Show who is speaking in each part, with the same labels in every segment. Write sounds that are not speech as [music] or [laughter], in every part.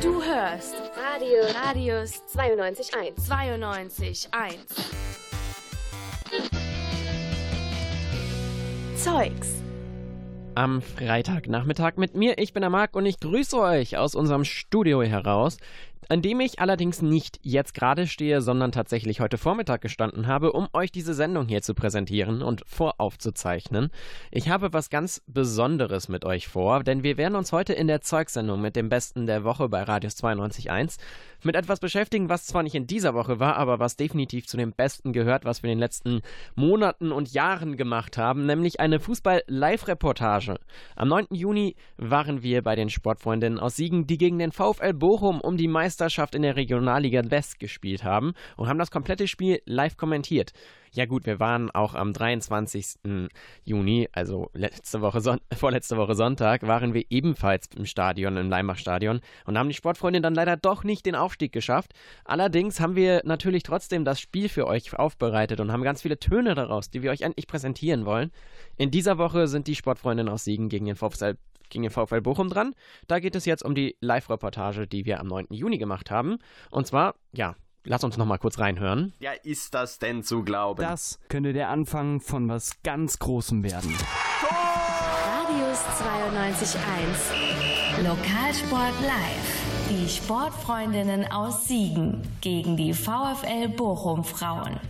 Speaker 1: Du hörst
Speaker 2: Radio Radius 92.1.
Speaker 1: 92.1. Zeugs.
Speaker 3: Am Freitagnachmittag mit mir. Ich bin der Marc und ich grüße euch aus unserem Studio heraus an dem ich allerdings nicht jetzt gerade stehe, sondern tatsächlich heute Vormittag gestanden habe, um euch diese Sendung hier zu präsentieren und voraufzuzeichnen. Ich habe was ganz Besonderes mit euch vor, denn wir werden uns heute in der Zeugsendung mit dem Besten der Woche bei Radius 92.1 mit etwas beschäftigen, was zwar nicht in dieser Woche war, aber was definitiv zu dem Besten gehört, was wir in den letzten Monaten und Jahren gemacht haben, nämlich eine Fußball-Live-Reportage. Am 9. Juni waren wir bei den Sportfreundinnen aus Siegen, die gegen den VfL Bochum um die Meisterschaft Meisterschaft in der Regionalliga West gespielt haben und haben das komplette Spiel live kommentiert. Ja gut, wir waren auch am 23. Juni, also letzte Woche Son [laughs] vorletzte Woche Sonntag, waren wir ebenfalls im Stadion, im Leimbach-Stadion und haben die Sportfreunde dann leider doch nicht den Aufstieg geschafft. Allerdings haben wir natürlich trotzdem das Spiel für euch aufbereitet und haben ganz viele Töne daraus, die wir euch endlich präsentieren wollen. In dieser Woche sind die Sportfreundinnen aus Siegen gegen den VfL gegen den VfL Bochum dran. Da geht es jetzt um die Live-Reportage, die wir am 9. Juni gemacht haben. Und zwar, ja, lass uns noch mal kurz reinhören.
Speaker 4: Ja, ist das denn zu glauben?
Speaker 5: Das könnte der Anfang von was ganz Großem werden.
Speaker 2: Radius 92.1. Lokalsport live. Die Sportfreundinnen aus Siegen gegen die VfL Bochum Frauen.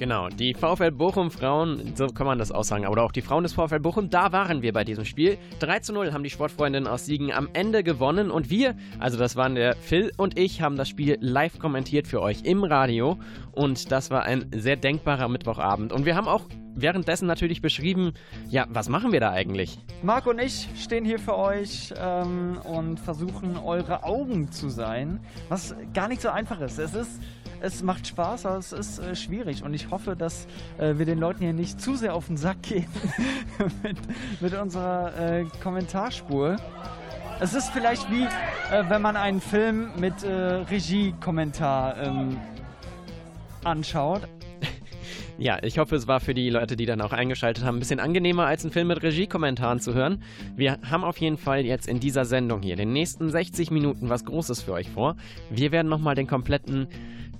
Speaker 3: Genau, die VfL Bochum Frauen, so kann man das auch sagen, oder auch die Frauen des VfL Bochum, da waren wir bei diesem Spiel. 3 zu 0 haben die Sportfreundinnen aus Siegen am Ende gewonnen und wir, also das waren der Phil und ich, haben das Spiel live kommentiert für euch im Radio und das war ein sehr denkbarer Mittwochabend. Und wir haben auch währenddessen natürlich beschrieben, ja, was machen wir da eigentlich?
Speaker 6: Marc und ich stehen hier für euch ähm, und versuchen, eure Augen zu sein, was gar nicht so einfach ist. Es ist es macht Spaß, aber es ist äh, schwierig. Und ich hoffe, dass äh, wir den Leuten hier nicht zu sehr auf den Sack gehen [laughs] mit, mit, unserer äh, Kommentarspur. Es ist vielleicht wie, äh, wenn man einen Film mit äh, Regie-Kommentar ähm, anschaut. [laughs]
Speaker 3: Ja, ich hoffe, es war für die Leute, die dann auch eingeschaltet haben, ein bisschen angenehmer als einen Film mit Regiekommentaren zu hören. Wir haben auf jeden Fall jetzt in dieser Sendung hier, den nächsten 60 Minuten, was Großes für euch vor. Wir werden nochmal den kompletten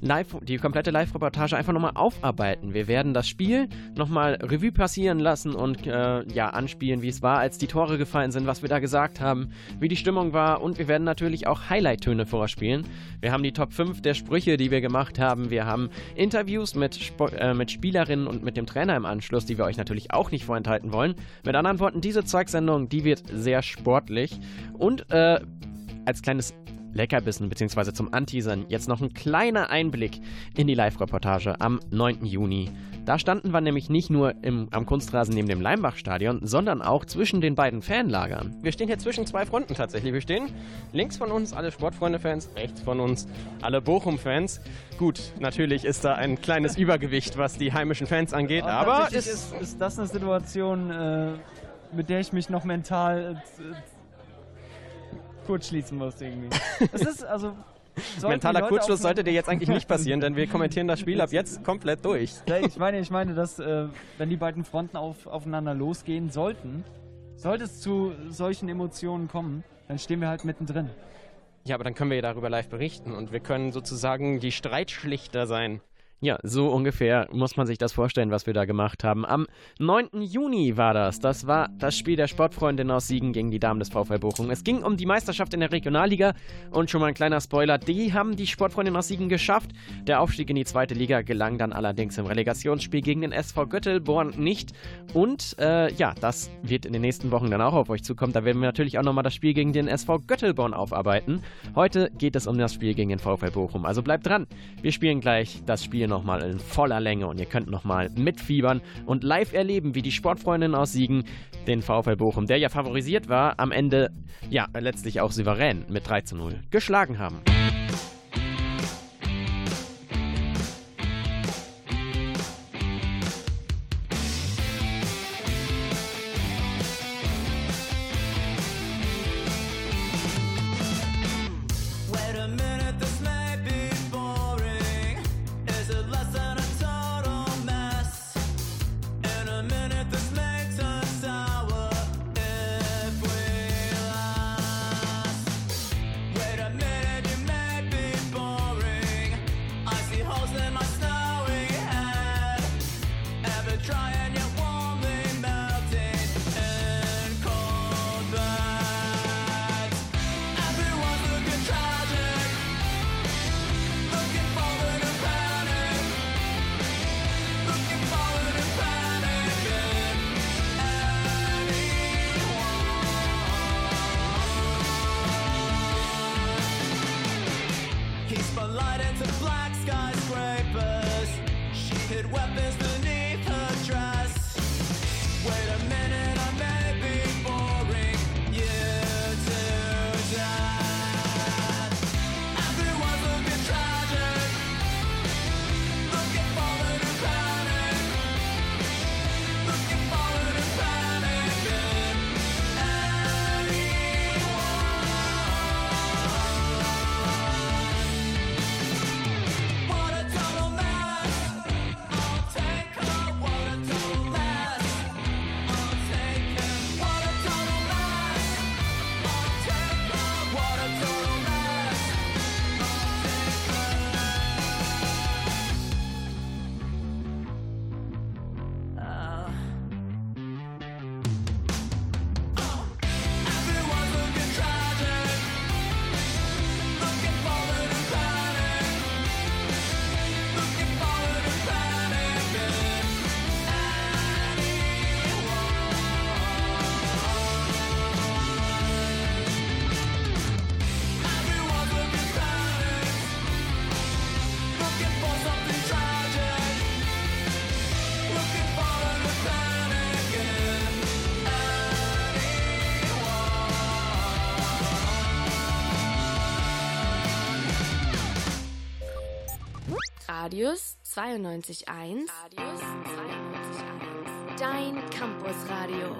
Speaker 3: live, die komplette Live-Reportage einfach nochmal aufarbeiten. Wir werden das Spiel nochmal Revue passieren lassen und äh, ja, anspielen, wie es war, als die Tore gefallen sind, was wir da gesagt haben, wie die Stimmung war und wir werden natürlich auch Highlight-Töne vorspielen. Wir haben die Top 5 der Sprüche, die wir gemacht haben. Wir haben Interviews mit, Sp äh, mit Spielerinnen und mit dem Trainer im Anschluss, die wir euch natürlich auch nicht vorenthalten wollen. Mit anderen Worten, diese Zeugsendung, die wird sehr sportlich und äh, als kleines Leckerbissen bzw. zum Anteasern jetzt noch ein kleiner Einblick in die Live-Reportage am 9. Juni. Da standen wir nämlich nicht nur im, am Kunstrasen neben dem Leimbach-Stadion, sondern auch zwischen den beiden Fanlagern. Wir stehen hier zwischen zwei Fronten tatsächlich. Wir stehen links von uns alle Sportfreunde-Fans, rechts von uns alle Bochum-Fans. Gut, natürlich ist da ein kleines Übergewicht, was die heimischen Fans angeht, aber
Speaker 6: ist, ist, ist das eine Situation, äh, mit der ich mich noch mental äh, kurzschließen musst irgendwie. [laughs]
Speaker 3: Es ist also. Mentaler Kurzschluss sollte dir jetzt eigentlich nicht passieren, denn wir [laughs] kommentieren das Spiel ab jetzt komplett durch.
Speaker 6: Ich meine, ich meine, dass äh, wenn die beiden Fronten auf, aufeinander losgehen sollten, sollte es zu solchen Emotionen kommen, dann stehen wir halt mittendrin.
Speaker 3: Ja, aber dann können wir ja darüber live berichten und wir können sozusagen die Streitschlichter sein. Ja, so ungefähr muss man sich das vorstellen, was wir da gemacht haben. Am 9. Juni war das. Das war das Spiel der Sportfreundin aus Siegen gegen die Damen des VfL Bochum. Es ging um die Meisterschaft in der Regionalliga und schon mal ein kleiner Spoiler, die haben die Sportfreundin aus Siegen geschafft. Der Aufstieg in die zweite Liga gelang dann allerdings im Relegationsspiel gegen den SV Göttelborn nicht. Und äh, ja, das wird in den nächsten Wochen dann auch auf euch zukommen. Da werden wir natürlich auch nochmal das Spiel gegen den SV Göttelborn aufarbeiten. Heute geht es um das Spiel gegen den VfL Bochum. Also bleibt dran. Wir spielen gleich das Spiel nochmal in voller Länge und ihr könnt nochmal mitfiebern und live erleben, wie die Sportfreundinnen aus Siegen den VfL Bochum, der ja favorisiert war, am Ende ja letztlich auch souverän mit 3 zu 0 geschlagen haben.
Speaker 7: weapons.
Speaker 1: Radius 92.1. Radius 92.1. Dein Campusradio.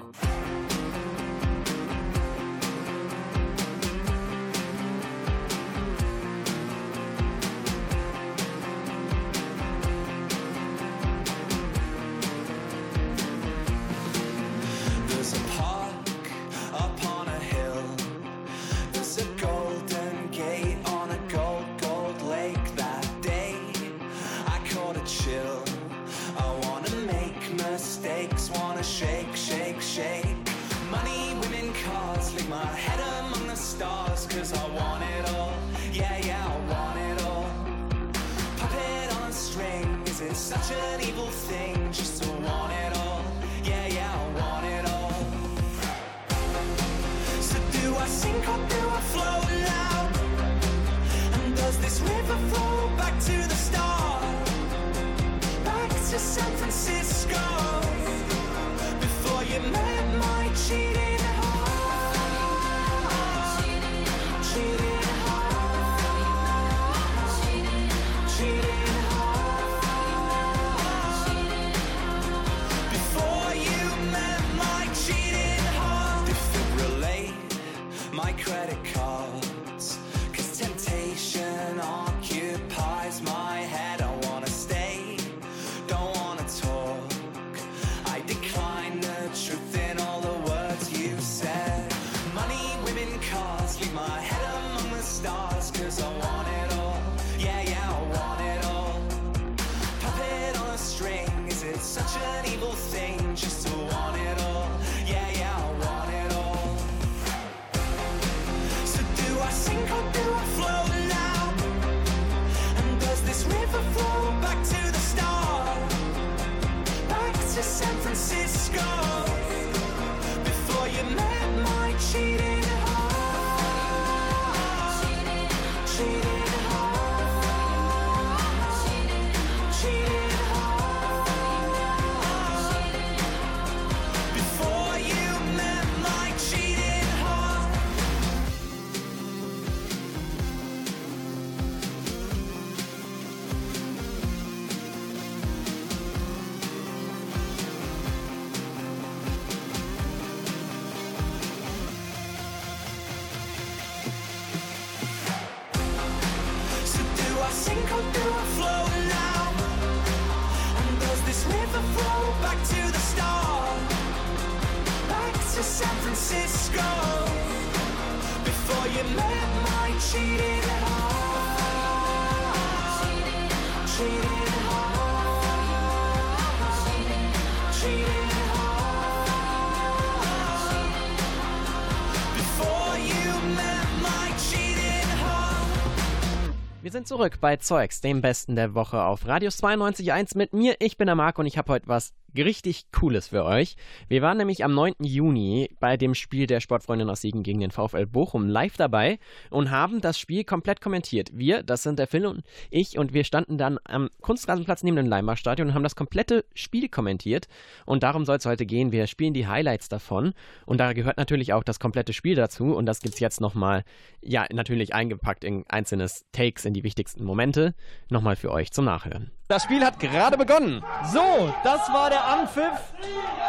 Speaker 3: sind zurück bei Zeugs, dem Besten der Woche auf Radius 92.1 mit mir. Ich bin der Marc und ich habe heute was richtig Cooles für euch. Wir waren nämlich am 9. Juni bei dem Spiel der Sportfreundin aus Siegen gegen den VfL Bochum live dabei und haben das Spiel komplett kommentiert. Wir, das sind der Phil und ich, und wir standen dann am Kunstrasenplatz neben dem Leimbach Stadion und haben das komplette Spiel kommentiert. Und darum soll es heute gehen. Wir spielen die Highlights davon. Und da gehört natürlich auch das komplette Spiel dazu. Und das gibt es jetzt nochmal, ja, natürlich eingepackt in einzelne Takes in die wichtigsten Momente. Nochmal für euch zum Nachhören. Das Spiel hat gerade begonnen.
Speaker 6: So, das war der Anpfiff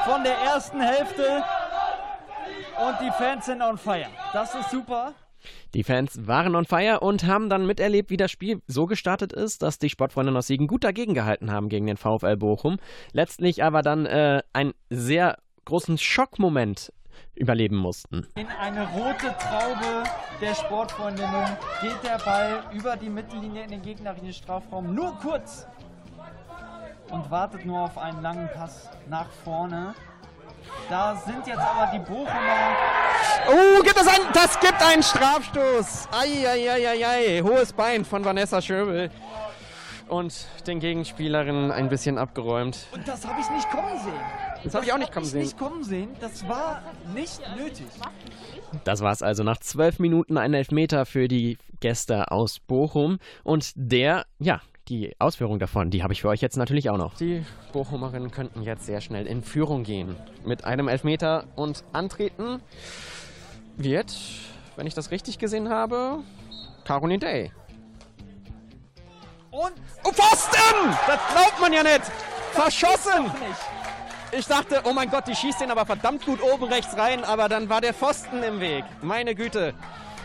Speaker 6: von der ersten Hälfte. Und die Fans sind on fire. Das ist super.
Speaker 3: Die Fans waren on fire und haben dann miterlebt, wie das Spiel so gestartet ist, dass die Sportfreunde aus Siegen gut dagegen gehalten haben gegen den VfL Bochum. Letztlich aber dann äh, einen sehr großen Schockmoment überleben mussten.
Speaker 6: In eine rote Traube der Sportfreundinnen geht der Ball über die Mittellinie in den gegnerischen Strafraum nur kurz und wartet nur auf einen langen Pass nach vorne. Da sind jetzt aber die Bochumer.
Speaker 3: Oh, gibt es einen, das gibt einen Strafstoß. Eieieiei, hohes Bein von Vanessa Schöbel. Und den Gegenspielerinnen ein bisschen abgeräumt.
Speaker 6: Und das habe ich nicht kommen sehen.
Speaker 3: Das habe ich auch nicht kommen
Speaker 6: ich
Speaker 3: sehen.
Speaker 6: nicht kommen sehen. Das war nicht nötig.
Speaker 3: Das war's also. Nach zwölf Minuten ein Elfmeter für die Gäste aus Bochum. Und der, ja, die Ausführung davon, die habe ich für euch jetzt natürlich auch noch. Die Bochumerinnen könnten jetzt sehr schnell in Führung gehen. Mit einem Elfmeter und antreten wird, wenn ich das richtig gesehen habe, Caroline Day.
Speaker 6: Und
Speaker 3: Oh, Pfosten! Das glaubt man ja nicht! Verschossen! Ich dachte, oh mein Gott, die schießt den aber verdammt gut oben rechts rein, aber dann war der Pfosten im Weg. Meine Güte.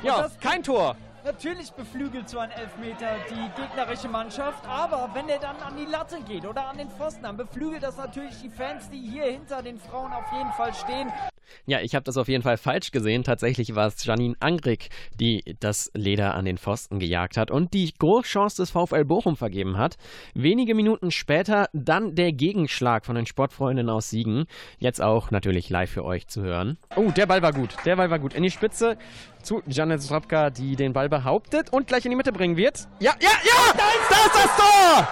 Speaker 3: Ja, kein Tor.
Speaker 6: Natürlich beflügelt so ein Elfmeter die gegnerische Mannschaft, aber wenn er dann an die Latte geht oder an den Pfosten, dann beflügelt das natürlich die Fans, die hier hinter den Frauen auf jeden Fall stehen.
Speaker 3: Ja, ich habe das auf jeden Fall falsch gesehen. Tatsächlich war es Janine Angrig, die das Leder an den Pfosten gejagt hat und die Großchance des VfL Bochum vergeben hat. Wenige Minuten später dann der Gegenschlag von den Sportfreundinnen aus Siegen. Jetzt auch natürlich live für euch zu hören. Oh, der Ball war gut. Der Ball war gut. In die Spitze zu Janet Srapka, die den Ball behauptet und gleich in die Mitte bringen wird. Ja, ja, ja! Da ist, da ist das Tor!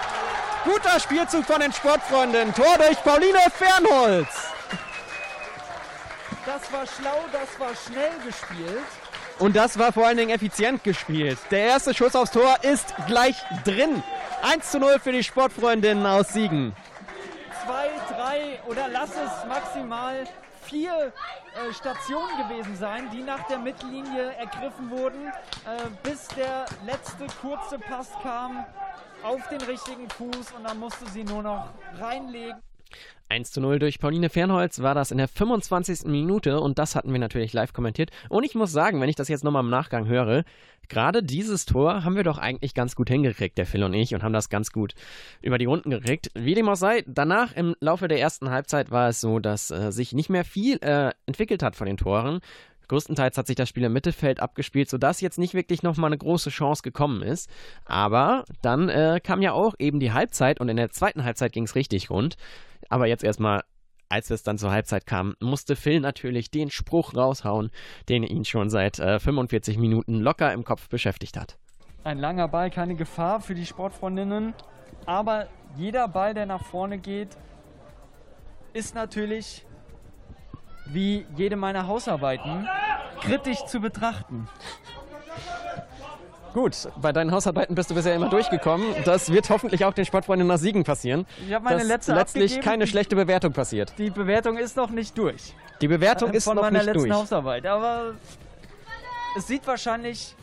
Speaker 3: Guter Spielzug von den Sportfreunden. Tor durch Pauline Fernholz.
Speaker 6: Das war schlau, das war schnell gespielt.
Speaker 3: Und das war vor allen Dingen effizient gespielt. Der erste Schuss aufs Tor ist gleich drin. 1 zu 0 für die Sportfreundinnen aus Siegen.
Speaker 6: Zwei, drei oder lass es maximal vier äh, Stationen gewesen sein, die nach der Mittellinie ergriffen wurden, äh, bis der letzte kurze Pass kam auf den richtigen Fuß und dann musste sie nur noch reinlegen.
Speaker 3: 1 zu 0 durch Pauline Fernholz war das in der 25. Minute und das hatten wir natürlich live kommentiert. Und ich muss sagen, wenn ich das jetzt nochmal im Nachgang höre, gerade dieses Tor haben wir doch eigentlich ganz gut hingekriegt, der Phil und ich, und haben das ganz gut über die Runden gekriegt. Wie dem auch sei, danach im Laufe der ersten Halbzeit war es so, dass äh, sich nicht mehr viel äh, entwickelt hat von den Toren. Größtenteils hat sich das Spiel im Mittelfeld abgespielt, sodass jetzt nicht wirklich nochmal eine große Chance gekommen ist. Aber dann äh, kam ja auch eben die Halbzeit und in der zweiten Halbzeit ging es richtig rund. Aber jetzt erstmal, als es dann zur Halbzeit kam, musste Phil natürlich den Spruch raushauen, den ihn schon seit äh, 45 Minuten locker im Kopf beschäftigt hat.
Speaker 6: Ein langer Ball, keine Gefahr für die Sportfreundinnen. Aber jeder Ball, der nach vorne geht, ist natürlich wie jede meiner Hausarbeiten kritisch zu betrachten.
Speaker 3: Gut, bei deinen Hausarbeiten bist du bisher immer durchgekommen. Das wird hoffentlich auch den Sportfreunden nach Siegen passieren.
Speaker 6: Ich habe meine
Speaker 3: dass
Speaker 6: letzte
Speaker 3: letztlich
Speaker 6: abgegeben.
Speaker 3: keine schlechte Bewertung passiert.
Speaker 6: Die Bewertung ist noch nicht durch.
Speaker 3: Die Bewertung ist
Speaker 6: von
Speaker 3: noch
Speaker 6: meiner
Speaker 3: nicht
Speaker 6: letzten
Speaker 3: durch.
Speaker 6: Hausarbeit. Aber es sieht wahrscheinlich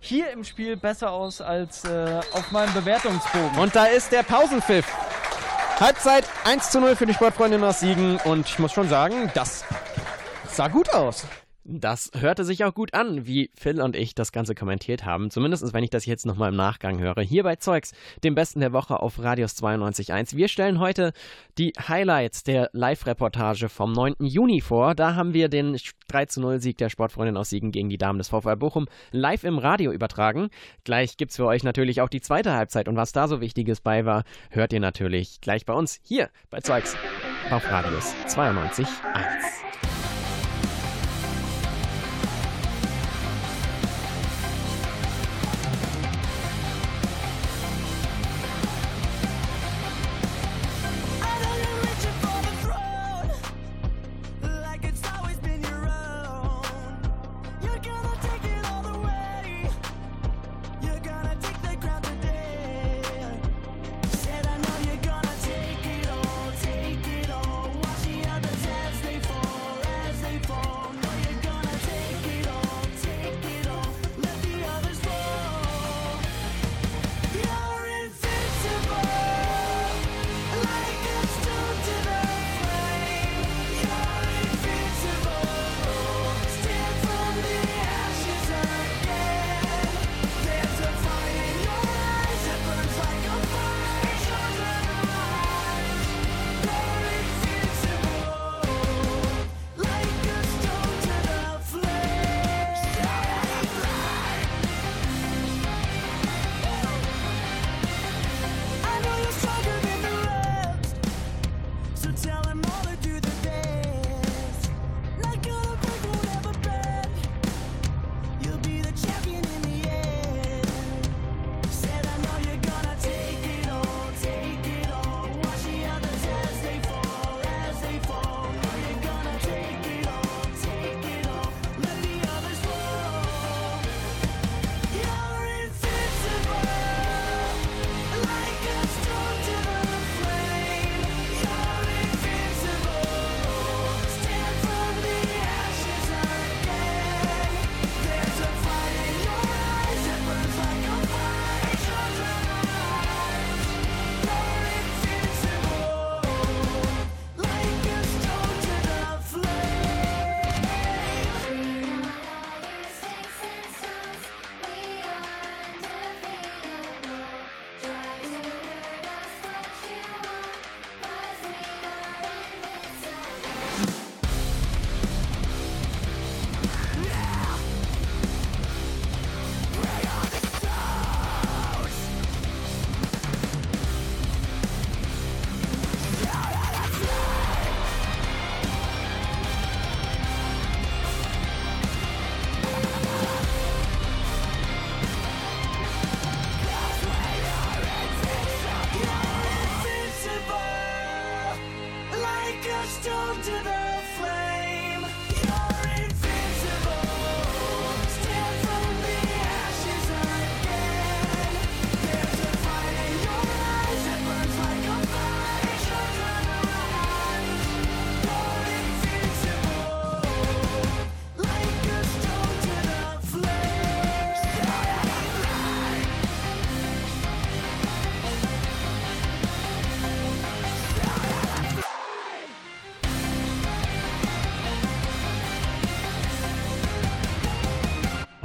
Speaker 6: hier im Spiel besser aus als äh, auf meinem Bewertungsbogen.
Speaker 3: Und da ist der Pausenpfiff. Halbzeit 1 zu 0 für die Sportfreundinnen aus Siegen. Und ich muss schon sagen, das sah gut aus. Das hörte sich auch gut an, wie Phil und ich das Ganze kommentiert haben. Zumindest wenn ich das jetzt nochmal im Nachgang höre. Hier bei Zeugs, dem Besten der Woche auf Radius 92.1. Wir stellen heute die Highlights der Live-Reportage vom 9. Juni vor. Da haben wir den 3 zu 0 Sieg der Sportfreundin aus Siegen gegen die Damen des VfL Bochum live im Radio übertragen. Gleich gibt's für euch natürlich auch die zweite Halbzeit. Und was da so Wichtiges bei war, hört ihr natürlich gleich bei uns hier bei Zeugs auf Radius 92.1.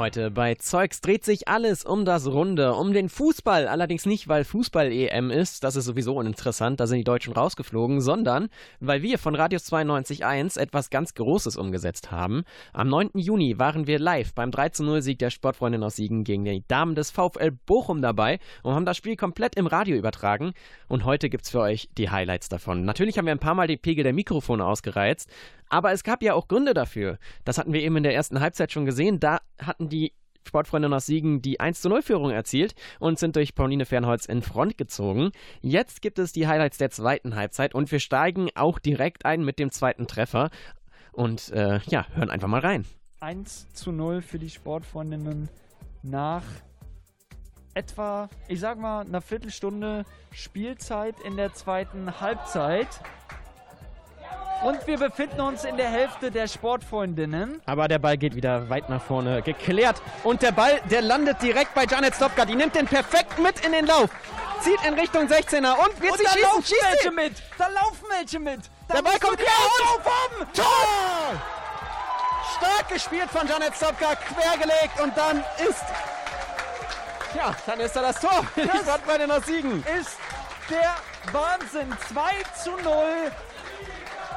Speaker 3: Heute bei Zeugs dreht sich alles um das Runde, um den Fußball. Allerdings nicht, weil Fußball-EM ist, das ist sowieso uninteressant, da sind die Deutschen rausgeflogen, sondern weil wir von Radius 92.1 etwas ganz Großes umgesetzt haben. Am 9. Juni waren wir live beim 3-0-Sieg der Sportfreundin aus Siegen gegen die Damen des VfL Bochum dabei und haben das Spiel komplett im Radio übertragen. Und heute gibt's für euch die Highlights davon. Natürlich haben wir ein paar Mal die Pegel der Mikrofone ausgereizt, aber es gab ja auch Gründe dafür. Das hatten wir eben in der ersten Halbzeit schon gesehen. Da hatten die Sportfreunde aus Siegen die 1 0 Führung erzielt und sind durch Pauline Fernholz in Front gezogen. Jetzt gibt es die Highlights der zweiten Halbzeit und wir steigen auch direkt ein mit dem zweiten Treffer. Und äh, ja, hören einfach mal rein.
Speaker 6: 1 zu 0 für die Sportfreundinnen nach etwa, ich sag mal, einer Viertelstunde Spielzeit in der zweiten Halbzeit. Und wir befinden uns in der Hälfte der Sportfreundinnen.
Speaker 3: Aber der Ball geht wieder weit nach vorne geklärt. Und der Ball, der landet direkt bei Janet Stopka. Die nimmt den perfekt mit in den Lauf. Zieht in Richtung 16er und wird
Speaker 6: Und
Speaker 3: sie
Speaker 6: da
Speaker 3: schießen.
Speaker 6: laufen
Speaker 3: Schießt
Speaker 6: welche mit! Da laufen welche mit! Da
Speaker 3: Der Ball kommt
Speaker 6: Augen
Speaker 3: und-! Tor! Stark gespielt von Janet Stopka, quergelegt und dann ist. Ja, dann ist da das Tor. [laughs]
Speaker 6: Das-
Speaker 3: Sportfreundin aus Siegen.
Speaker 6: ist der Wahnsinn. 2 zu 0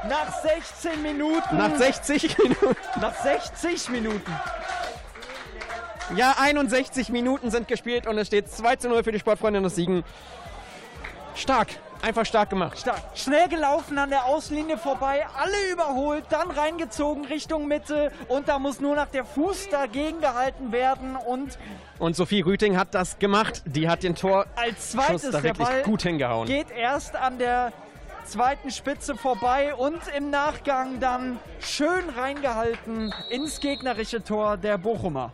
Speaker 6: nach 16 Minuten.
Speaker 3: Nach 60 Minuten.
Speaker 6: nach 60 Minuten.
Speaker 3: Ja, 61 Minuten sind gespielt und es steht 2 zu 0 für die Sportfreundin aus Siegen. Stark, einfach stark gemacht.
Speaker 6: Stark. Schnell gelaufen an der Außenlinie vorbei, alle überholt, dann reingezogen Richtung Mitte und da muss nur noch der Fuß dagegen gehalten werden und
Speaker 3: Und Sophie Rüting hat das gemacht. Die hat den Tor
Speaker 6: als
Speaker 3: Schuss
Speaker 6: zweites
Speaker 3: da
Speaker 6: der
Speaker 3: wirklich gut hingehauen.
Speaker 6: geht erst an der zweiten Spitze vorbei und im Nachgang dann schön reingehalten ins gegnerische Tor der Bochumer.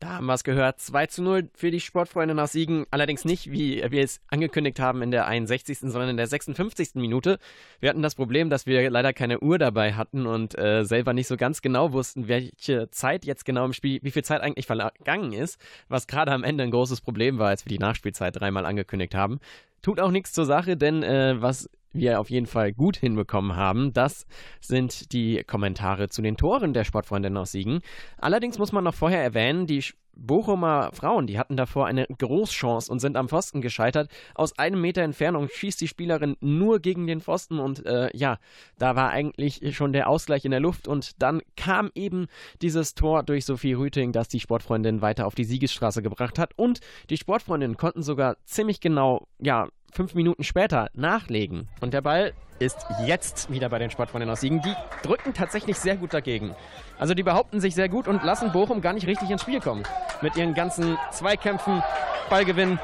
Speaker 3: Da haben wir es gehört. 2 zu 0 für die Sportfreundin aus Siegen. Allerdings nicht, wie wir es angekündigt haben, in der 61., sondern in der 56. Minute. Wir hatten das Problem, dass wir leider keine Uhr dabei hatten und äh, selber nicht so ganz genau wussten, welche Zeit jetzt genau im Spiel, wie viel Zeit eigentlich vergangen ist. Was gerade am Ende ein großes Problem war, als wir die Nachspielzeit dreimal angekündigt haben. Tut auch nichts zur Sache, denn äh, was wir auf jeden Fall gut hinbekommen haben, das sind die Kommentare zu den Toren der Sportfreundinnen aus Siegen. Allerdings muss man noch vorher erwähnen, die Bochumer Frauen, die hatten davor eine Großchance und sind am Pfosten gescheitert. Aus einem Meter Entfernung schießt die Spielerin nur gegen den Pfosten und äh, ja, da war eigentlich schon der Ausgleich in der Luft und dann kam eben dieses Tor durch Sophie Rüting, das die Sportfreundin weiter auf die Siegesstraße gebracht hat und die Sportfreundinnen konnten sogar ziemlich genau, ja, fünf Minuten später nachlegen. Und der Ball ist jetzt wieder bei den Sportfreunden aus Siegen. Die drücken tatsächlich sehr gut dagegen. Also die behaupten sich sehr gut und lassen Bochum gar nicht richtig ins Spiel kommen. Mit ihren ganzen Zweikämpfen, Ballgewinn.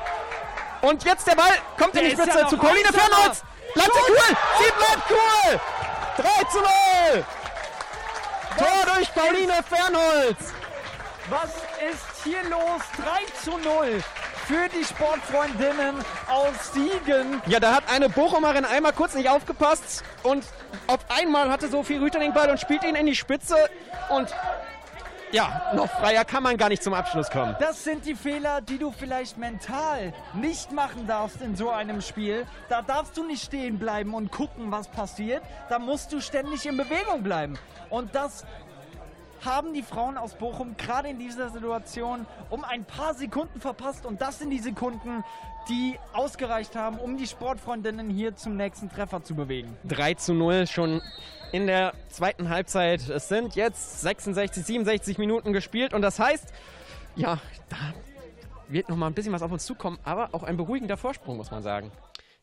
Speaker 3: Und jetzt der Ball kommt in
Speaker 6: Der
Speaker 3: die
Speaker 6: ist ja
Speaker 3: Spitze
Speaker 6: noch
Speaker 3: zu Pauline. Fernholz. Bleibt sie cool! Sie bleibt cool! 3 zu 0! Tor durch Pauline Fernholz!
Speaker 6: Was ist hier los? 3 zu 0 für die Sportfreundinnen aus Siegen.
Speaker 3: Ja, da hat eine Bochumerin einmal kurz nicht aufgepasst und auf einmal hatte Sophie Rüter den Ball und spielt ihn in die Spitze und ja, noch freier kann man gar nicht zum Abschluss kommen.
Speaker 6: Das sind die Fehler, die du vielleicht mental nicht machen darfst in so einem Spiel. Da darfst du nicht stehen bleiben und gucken, was passiert. Da musst du ständig in Bewegung bleiben. Und das haben die Frauen aus Bochum gerade in dieser Situation um ein paar Sekunden verpasst. Und das sind die Sekunden, die ausgereicht haben, um die Sportfreundinnen hier zum nächsten Treffer zu bewegen.
Speaker 3: 3 zu 0 schon in der zweiten Halbzeit. Es sind jetzt 66, 67 Minuten gespielt und das heißt, ja, da wird noch mal ein bisschen was auf uns zukommen, aber auch ein beruhigender Vorsprung, muss man sagen.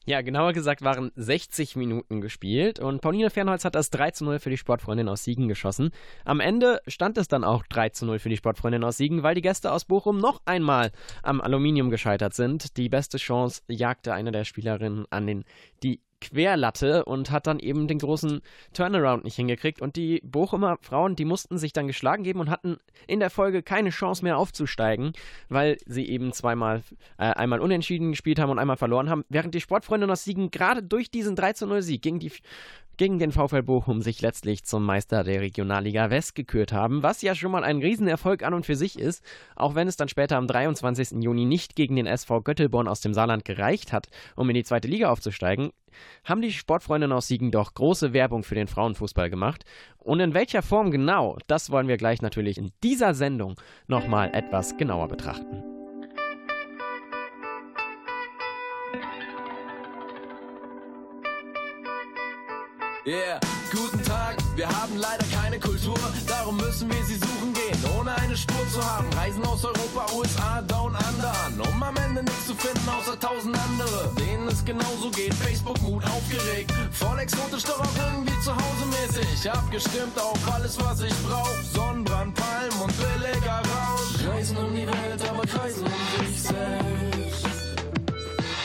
Speaker 3: Ja, genauer gesagt waren 60 Minuten gespielt und Pauline Fernholz hat das 3 zu 0 für die Sportfreundin aus Siegen geschossen. Am Ende stand es dann auch 3 zu 0 für die Sportfreundin aus Siegen, weil die Gäste aus Bochum noch einmal am Aluminium gescheitert sind. Die beste Chance jagte eine der Spielerinnen an den, die Querlatte und hat dann eben den großen Turnaround nicht hingekriegt. Und die Bochumer Frauen, die mussten sich dann geschlagen geben und hatten in der Folge keine Chance mehr aufzusteigen, weil sie eben zweimal, äh, einmal unentschieden gespielt haben und einmal verloren haben. Während die Sportfreunde aus Siegen gerade durch diesen 3 0 Sieg gegen die gegen den VfL Bochum sich letztlich zum Meister der Regionalliga West gekürt haben, was ja schon mal ein Riesenerfolg an und für sich ist, auch wenn es dann später am 23. Juni nicht gegen den SV Göttelborn aus dem Saarland gereicht hat, um in die zweite Liga aufzusteigen, haben die Sportfreundinnen aus Siegen doch große Werbung für den Frauenfußball gemacht. Und in welcher Form genau, das wollen wir gleich natürlich in dieser Sendung nochmal etwas genauer betrachten.
Speaker 8: Yeah, guten Tag, wir haben leider keine Kultur, darum müssen wir sie suchen gehen, ohne eine Spur zu haben. Reisen aus Europa, USA, Down Under an, um am Ende nichts zu finden, außer tausend andere, denen es genauso geht. Facebook Mut aufgeregt, voll exotisch, doch auch irgendwie zu Hause mäßig. Abgestimmt auf alles, was ich brauch, Sonnenbrand, Palm und billiger Rausch. Reisen um die Welt, aber kreisen um sich selbst.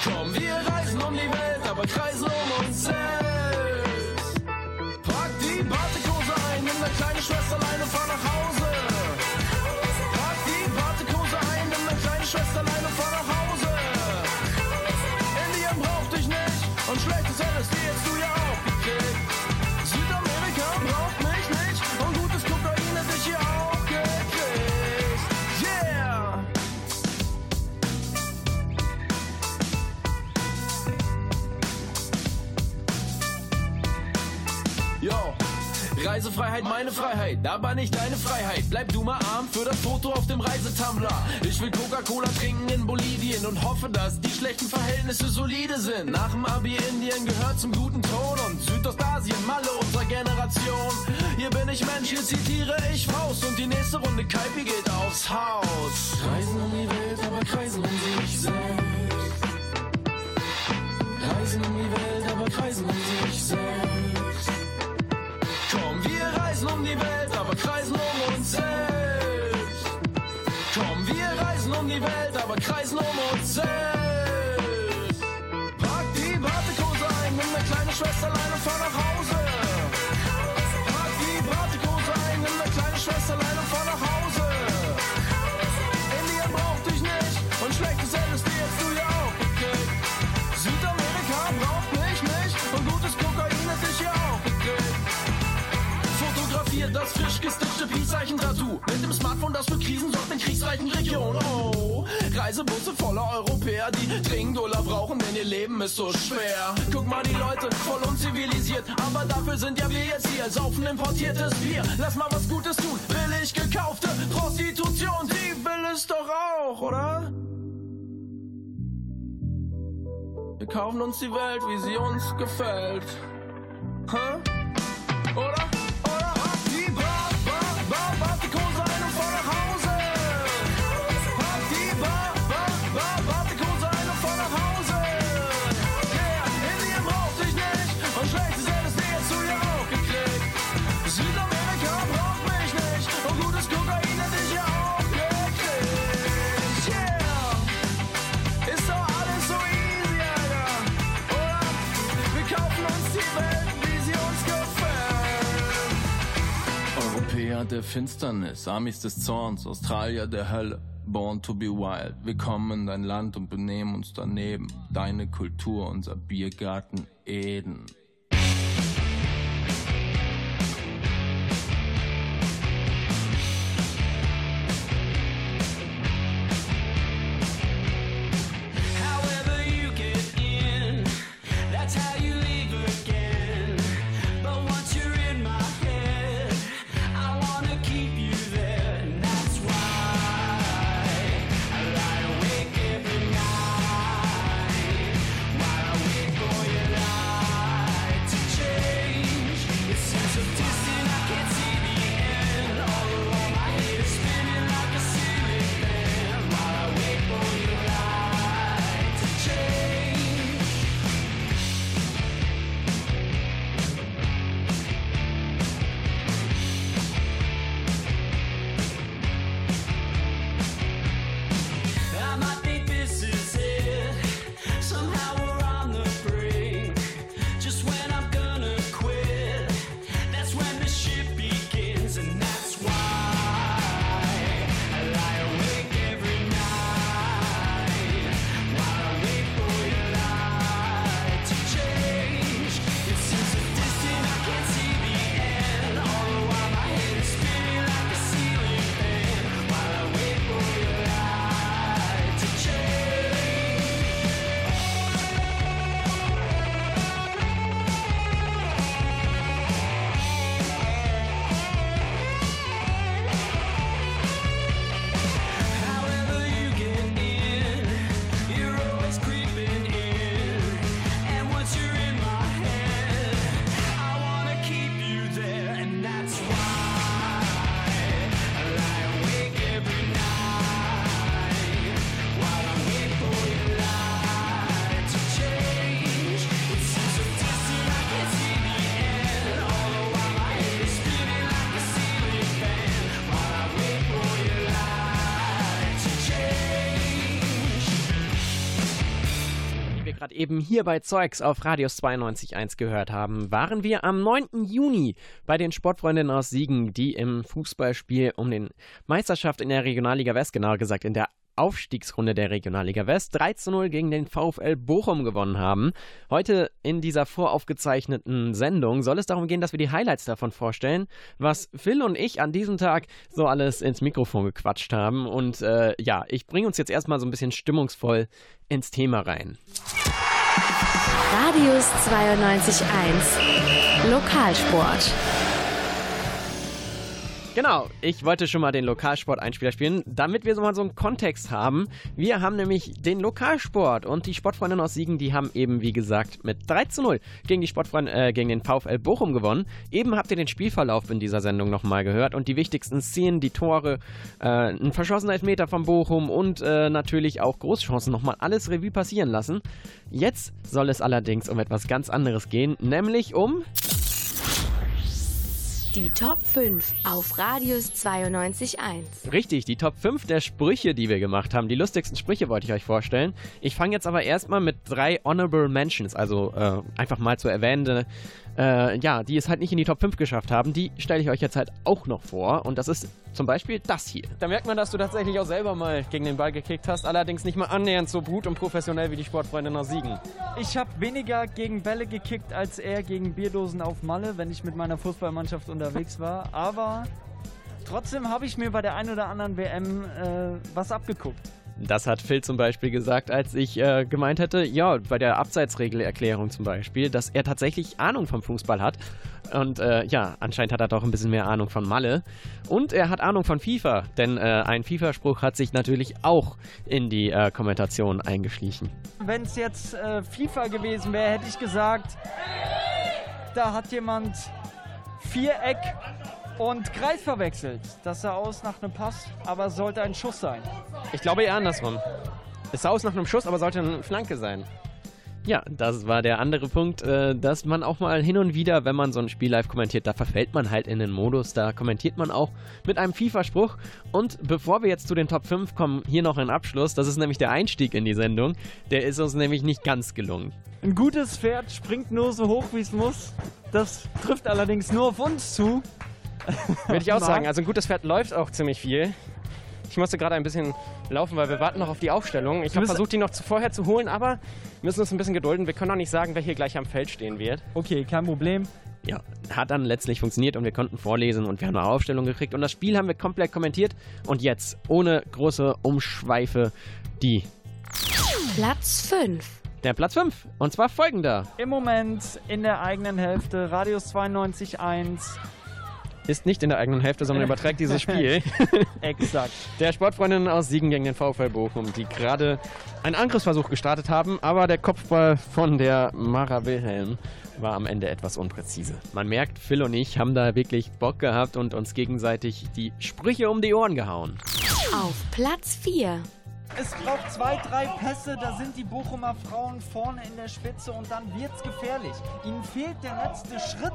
Speaker 8: Komm, wir reisen um die Welt, aber kreisen um uns selbst. Reisefreiheit, meine Freiheit, aber nicht deine Freiheit. Bleib du mal arm für das Foto auf dem Reisetumbler. Ich will Coca-Cola trinken in Bolivien und hoffe, dass die schlechten Verhältnisse solide sind. Nach dem Abi Indien gehört zum guten Ton und Südostasien, Malle unserer Generation. Hier bin ich Mensch, hier zitiere ich Faust und die nächste Runde Kaipi geht aufs Haus. Reisen um die Welt, aber kreisen um sich selbst. Die Welt, aber kreisen um uns selbst. Pack die Bartekose ein, nimm deine kleine Schwester allein und fahr nach Hause. Pack die Bartekose ein, nimm deine kleine Schwester allein und fahr nach Hause. Indien braucht dich nicht und schlechtes LSD hast du ja auch gekriegt. Südamerika braucht mich nicht und gutes Kokain hätte ich ja auch gekriegt. Fotografiert das frisch gestitchte Peace-Zeichen-Tattoo. Mit dem Smartphone, das für Krisen sorgt in kriegsreichen Regionen. Oh, Reisebusse voller Europäer, die dringend Urlaub brauchen, denn ihr Leben ist so schwer. Guck mal, die Leute, voll unzivilisiert. Aber dafür sind ja wir jetzt hier. Saufen importiertes Bier. Lass mal was Gutes tun. Billig gekaufte Prostitution, die will es doch auch, oder? Wir kaufen uns die Welt, wie sie uns gefällt. Hä? Oder? Oder? Finsternis, Amis des Zorns, Australier der Hölle. Born to be wild. Wir kommen in dein Land und benehmen uns daneben. Deine Kultur, unser Biergarten Eden.
Speaker 3: Eben hier bei Zeugs auf Radius 92.1 gehört haben, waren wir am 9. Juni bei den Sportfreundinnen aus Siegen, die im Fußballspiel um den Meisterschaft in der Regionalliga West, genauer gesagt in der Aufstiegsrunde der Regionalliga West 3 zu 0 gegen den VfL Bochum gewonnen haben. Heute in dieser voraufgezeichneten Sendung soll es darum gehen, dass wir die Highlights davon vorstellen, was Phil und ich an diesem Tag so alles ins Mikrofon gequatscht haben. Und äh, ja, ich bringe uns jetzt erstmal so ein bisschen stimmungsvoll ins Thema rein.
Speaker 2: Radius 92.1 Lokalsport.
Speaker 3: Genau, ich wollte schon mal den Lokalsport-Einspieler spielen, damit wir so mal so einen Kontext haben. Wir haben nämlich den Lokalsport und die Sportfreundinnen aus Siegen, die haben eben, wie gesagt, mit 3 zu 0 gegen, die äh, gegen den VfL Bochum gewonnen. Eben habt ihr den Spielverlauf in dieser Sendung nochmal gehört und die wichtigsten Szenen, die Tore, äh, ein verschossener Elfmeter von Bochum und äh, natürlich auch Großchancen nochmal alles Revue passieren lassen. Jetzt soll es allerdings um etwas ganz anderes gehen, nämlich um...
Speaker 2: Die Top 5 auf Radius 92.1.
Speaker 3: Richtig, die Top 5 der Sprüche, die wir gemacht haben. Die lustigsten Sprüche wollte ich euch vorstellen. Ich fange jetzt aber erstmal mit drei Honorable Mentions, also äh, einfach mal zu erwähnende, äh, ja, die es halt nicht in die Top 5 geschafft haben. Die stelle ich euch jetzt halt auch noch vor. Und das ist zum Beispiel das hier. Da merkt man, dass du tatsächlich auch selber mal gegen den Ball gekickt hast, allerdings nicht mal annähernd so gut und professionell wie die Sportfreunde nach Siegen.
Speaker 6: Ich habe weniger gegen Bälle gekickt als er gegen Bierdosen auf Malle, wenn ich mit meiner Fußballmannschaft unterwegs war. Aber trotzdem habe ich mir bei der einen oder anderen WM äh, was abgeguckt.
Speaker 3: Das hat Phil zum Beispiel gesagt, als ich äh, gemeint hätte, ja, bei der Abseitsregelerklärung zum Beispiel, dass er tatsächlich Ahnung vom Fußball hat. Und äh, ja, anscheinend hat er doch ein bisschen mehr Ahnung von Malle. Und er hat Ahnung von FIFA, denn äh, ein FIFA-Spruch hat sich natürlich auch in die äh, Kommentation eingeschlichen.
Speaker 6: Wenn es jetzt äh, FIFA gewesen wäre, hätte ich gesagt, da hat jemand Viereck und Kreis verwechselt. Das sah aus nach einem Pass, aber sollte ein Schuss sein.
Speaker 3: Ich glaube eher andersrum. Es sah aus nach einem Schuss, aber sollte eine Flanke sein. Ja, das war der andere Punkt, äh, dass man auch mal hin und wieder, wenn man so ein Spiel live kommentiert, da verfällt man halt in den Modus, da kommentiert man auch mit einem FIFA-Spruch. Und bevor wir jetzt zu den Top 5 kommen, hier noch ein Abschluss, das ist nämlich der Einstieg in die Sendung, der ist uns nämlich nicht ganz gelungen.
Speaker 6: Ein gutes Pferd springt nur so hoch, wie es muss. Das trifft allerdings nur auf uns zu.
Speaker 3: Würde ich auch sagen, also ein gutes Pferd läuft auch ziemlich viel. Ich musste gerade ein bisschen laufen, weil wir warten noch auf die Aufstellung. Ich habe versucht, die noch zu vorher zu holen, aber müssen uns ein bisschen gedulden. Wir können auch nicht sagen, wer hier gleich am Feld stehen wird.
Speaker 6: Okay, kein Problem.
Speaker 3: Ja, hat dann letztlich funktioniert und wir konnten vorlesen und wir haben eine Aufstellung gekriegt und das Spiel haben wir komplett kommentiert. Und jetzt, ohne große Umschweife, die
Speaker 2: Platz 5.
Speaker 3: der Platz 5. Und zwar folgender.
Speaker 6: Im Moment in der eigenen Hälfte, Radius 92.1.
Speaker 3: Ist nicht in der eigenen Hälfte, sondern überträgt dieses [laughs] Spiel.
Speaker 6: Exakt.
Speaker 3: Der Sportfreundinnen aus Siegen gegen den VfL Bochum, die gerade einen Angriffsversuch gestartet haben, aber der Kopfball von der Mara Wilhelm war am Ende etwas unpräzise. Man merkt, Phil und ich haben da wirklich Bock gehabt und uns gegenseitig die Sprüche um die Ohren gehauen.
Speaker 2: Auf Platz 4.
Speaker 6: Es braucht zwei, drei Pässe, da sind die Bochumer Frauen vorne in der Spitze und dann wird's gefährlich. Ihnen fehlt der letzte Schritt,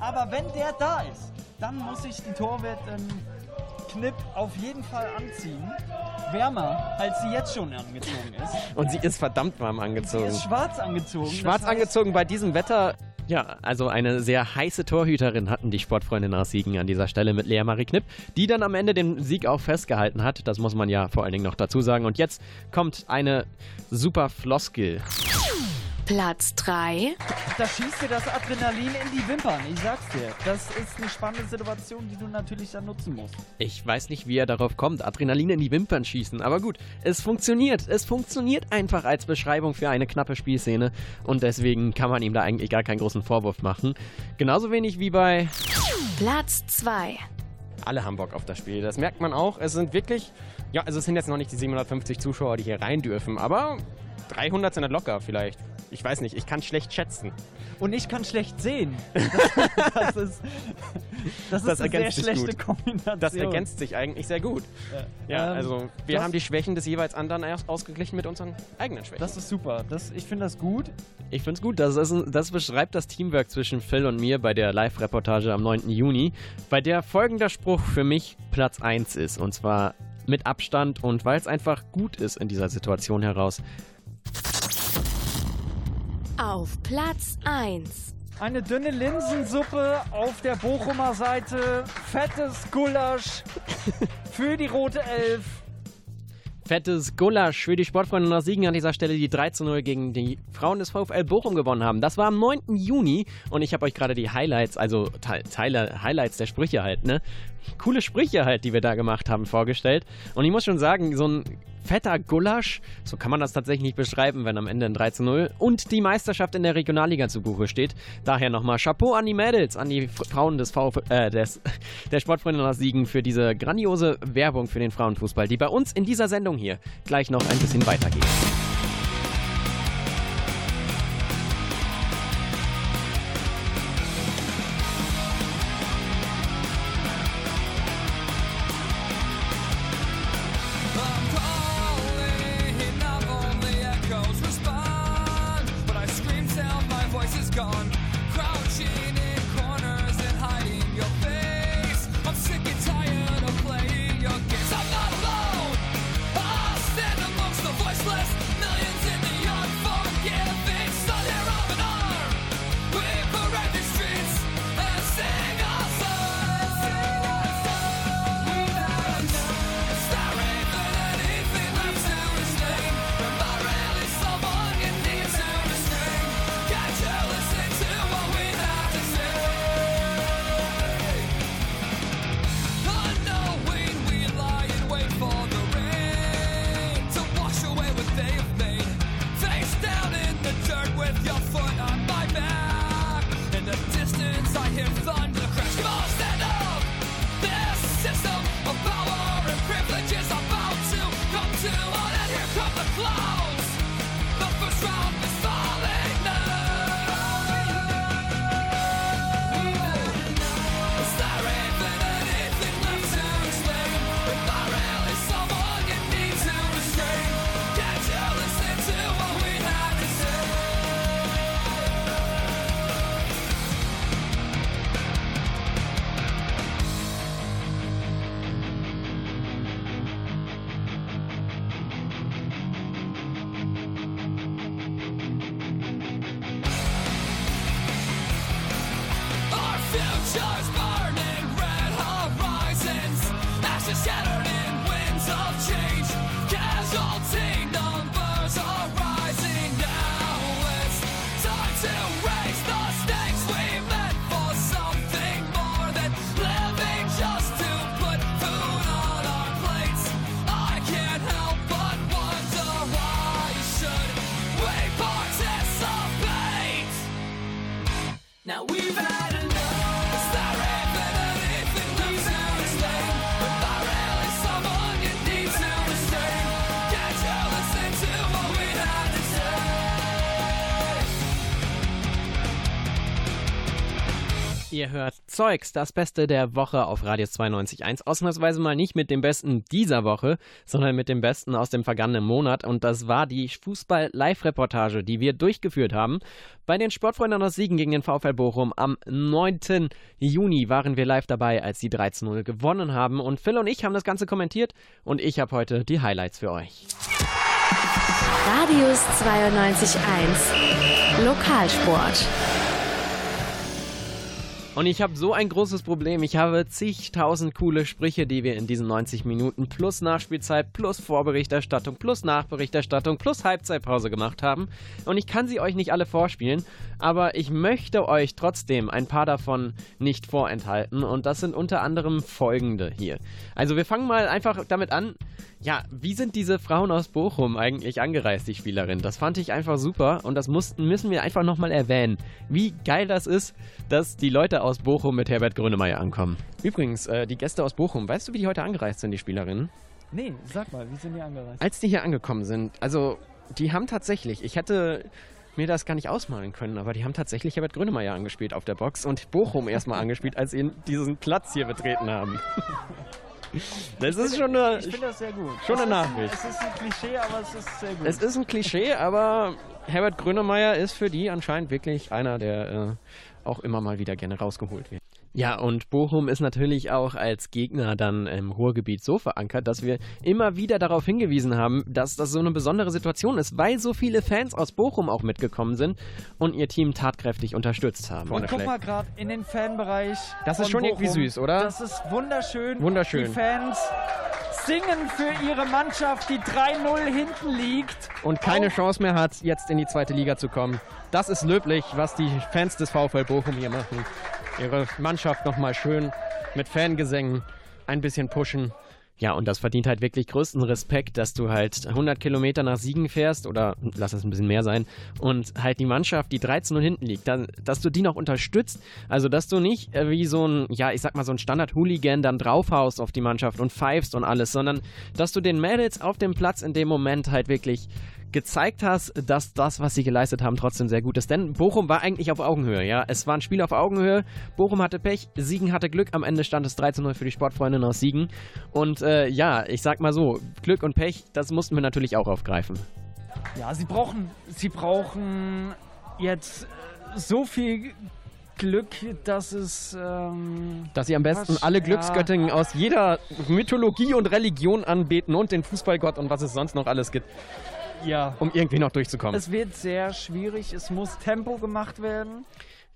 Speaker 6: aber wenn der da ist, dann muss sich die Torwärtin Knipp auf jeden Fall anziehen. Wärmer, als sie jetzt schon angezogen ist.
Speaker 3: Und sie ist verdammt warm
Speaker 6: Sie
Speaker 3: angezogen.
Speaker 6: ist schwarz angezogen.
Speaker 3: Schwarz
Speaker 6: das heißt,
Speaker 3: angezogen bei diesem Wetter. Ja, also eine sehr heiße Torhüterin hatten die Sportfreundinnen aus Siegen an dieser Stelle mit Lea Marie Knipp, die dann am Ende den Sieg auch festgehalten hat. Das muss man ja vor allen Dingen noch dazu sagen. Und jetzt kommt eine super Floskel.
Speaker 2: Platz 3.
Speaker 6: Da schießt dir das Adrenalin in die Wimpern. Ich sag's dir. Das ist eine spannende Situation, die du natürlich dann nutzen musst.
Speaker 3: Ich weiß nicht, wie er darauf kommt. Adrenalin in die Wimpern schießen. Aber gut, es funktioniert. Es funktioniert einfach als Beschreibung für eine knappe Spielszene. Und deswegen kann man ihm da eigentlich gar keinen großen Vorwurf machen. Genauso wenig wie bei
Speaker 2: Platz 2.
Speaker 3: alle haben Bock auf das Spiel. Das merkt man auch. Es sind wirklich, ja, also es sind jetzt noch nicht die 750 Zuschauer, die hier rein dürfen, aber 300 sind das locker vielleicht. Ich weiß nicht, ich kann schlecht schätzen.
Speaker 6: Und ich kann schlecht sehen. Das, [laughs] das ist, das ist
Speaker 3: Das
Speaker 6: eine sehr
Speaker 3: ergänzt sich
Speaker 6: schlechte
Speaker 3: gut.
Speaker 6: Kombination.
Speaker 3: Das ergänzt sich eigentlich sehr gut. Ja,
Speaker 6: Ähm,
Speaker 3: also wir
Speaker 6: das-
Speaker 3: haben die Schwächen des jeweils anderen aus- ausgeglichen mit unseren eigenen Schwächen.
Speaker 6: Das ist super. Das, ich finde das gut.
Speaker 3: ich finde es gut. Das, ist, das beschreibt das Teamwork zwischen Phil und mir bei der Live-Reportage am 9. Juni, bei der folgender Spruch für mich Platz 1 ist. Und zwar mit Abstand und weil es einfach gut ist in dieser Situation heraus.
Speaker 1: Auf Platz 1.
Speaker 6: Eine dünne Linsensuppe auf der Bochumer Seite, fettes Gulasch für die Rote Elf.
Speaker 3: Fettes Gulasch für die Sportfreunde nach Siegen an dieser Stelle, die 3 zu 0 gegen die Frauen des VfL Bochum gewonnen haben. Das war am 9. Juni und ich habe euch gerade die Highlights, also Teile, Highlights der Sprüche halt, ne? Coole Sprüche halt, die wir da gemacht haben, vorgestellt. Und ich muss schon sagen, so ein fetter Gulasch, so kann man das tatsächlich nicht beschreiben, wenn am Ende ein 3 zu 0 und die Meisterschaft in der Regionalliga zu Buche steht. Daher nochmal Chapeau an die Mädels, an die Frauen des VfL, äh, des, [laughs] der Sportfreunde nach Siegen für diese grandiose Werbung für den Frauenfußball, die bei uns in dieser Sendung hier gleich noch ein bisschen weitergeht. Zeugs, das Beste der Woche auf Radius 92.1. Ausnahmsweise mal nicht mit dem Besten dieser Woche, sondern mit dem Besten aus dem vergangenen Monat. Und das war die Fußball-Live-Reportage, die wir durchgeführt haben. Bei den Sportfreunden aus Siegen gegen den VfL Bochum am 9. Juni waren wir live dabei, als sie 13-0 gewonnen haben. Und Phil und ich haben das Ganze kommentiert und ich habe heute die Highlights für euch.
Speaker 1: Radius 92.1. Lokalsport.
Speaker 3: Und ich habe so ein großes Problem. Ich habe zigtausend coole Sprüche, die wir in diesen 90 Minuten plus Nachspielzeit, plus Vorberichterstattung, plus Nachberichterstattung, plus Halbzeitpause gemacht haben. Und ich kann sie euch nicht alle vorspielen, aber ich möchte euch trotzdem ein paar davon nicht vorenthalten. Und das sind unter anderem folgende hier. Also wir fangen mal einfach damit an. Ja, wie sind diese Frauen aus Bochum eigentlich angereist, die Spielerin? Das fand ich einfach super und das mussten, müssen wir einfach nochmal erwähnen. Wie geil das ist, dass die Leute aus Bochum mit Herbert Grönemeyer ankommen. Übrigens, äh, die Gäste aus Bochum, weißt du, wie die heute angereist sind, die Spielerinnen?
Speaker 6: Nee, sag mal, wie sind die angereist?
Speaker 3: Als die hier angekommen sind, also die haben tatsächlich, ich hätte mir das gar nicht ausmalen können, aber die haben tatsächlich Herbert Grönemeyer angespielt auf der Box und Bochum erstmal angespielt, als sie diesen Platz hier betreten haben. [laughs] Das ist schon eine,
Speaker 6: Ich finde das sehr gut.
Speaker 3: schon
Speaker 6: Es
Speaker 3: eine
Speaker 6: ist-
Speaker 3: Nachricht.
Speaker 6: Es ist ein Klischee, aber es ist sehr gut.
Speaker 3: Es ist ein Klischee, aber Herbert Grönemeyer ist für die anscheinend wirklich einer, der äh, auch immer mal wieder gerne rausgeholt wird. Ja, und Bochum ist natürlich auch als Gegner dann im Ruhrgebiet so verankert, dass wir immer wieder darauf hingewiesen haben, dass das so eine besondere Situation ist, weil so viele Fans aus Bochum auch mitgekommen sind und ihr Team tatkräftig unterstützt haben.
Speaker 6: Und guck mal gerade in den Fanbereich.
Speaker 3: Das ist schon irgendwie
Speaker 6: Bochum.
Speaker 3: süß, oder?
Speaker 6: Das ist wunderschön.
Speaker 3: Wunderschön.
Speaker 6: Die Fans singen für ihre Mannschaft, die 3-0 hinten liegt.
Speaker 3: und keine Chance mehr hat, jetzt in die zweite Liga zu kommen. Das ist löblich, was die Fans des VfL Bochum hier machen. Ihre Mannschaft nochmal schön mit Fangesängen ein bisschen pushen. Ja, und das verdient halt wirklich größten Respekt, dass du halt 100 Kilometer nach Siegen fährst oder lass es ein bisschen mehr sein und halt die Mannschaft, die 13 hinten liegt, dann, dass du die noch unterstützt. Also, dass du nicht äh, wie so ein, ja, ich sag mal, so ein Standard-Hooligan dann draufhaust auf die Mannschaft und pfeifst und alles, sondern dass du den Mädels auf dem Platz in dem Moment halt wirklich gezeigt hast, dass das, was sie geleistet haben, trotzdem sehr gut ist. Denn Bochum war eigentlich auf Augenhöhe, ja. Es war ein Spiel auf Augenhöhe. Bochum hatte Pech, Siegen hatte Glück. Am Ende stand es 3 zu 0 für die Sportfreundinnen aus Siegen. Und äh, ja, ich sag mal so, Glück und Pech, das mussten wir natürlich auch aufgreifen.
Speaker 6: Ja, sie brauchen, sie brauchen jetzt so viel Glück, dass es. Ähm,
Speaker 3: Dass sie am besten
Speaker 6: Was-
Speaker 3: alle
Speaker 6: ja.
Speaker 3: Glücksgöttinnen aus jeder Mythologie und Religion anbeten und den Fußballgott und was es sonst noch alles gibt,
Speaker 6: ja.
Speaker 3: um irgendwie noch durchzukommen.
Speaker 6: Es wird sehr schwierig. Es muss Tempo gemacht werden.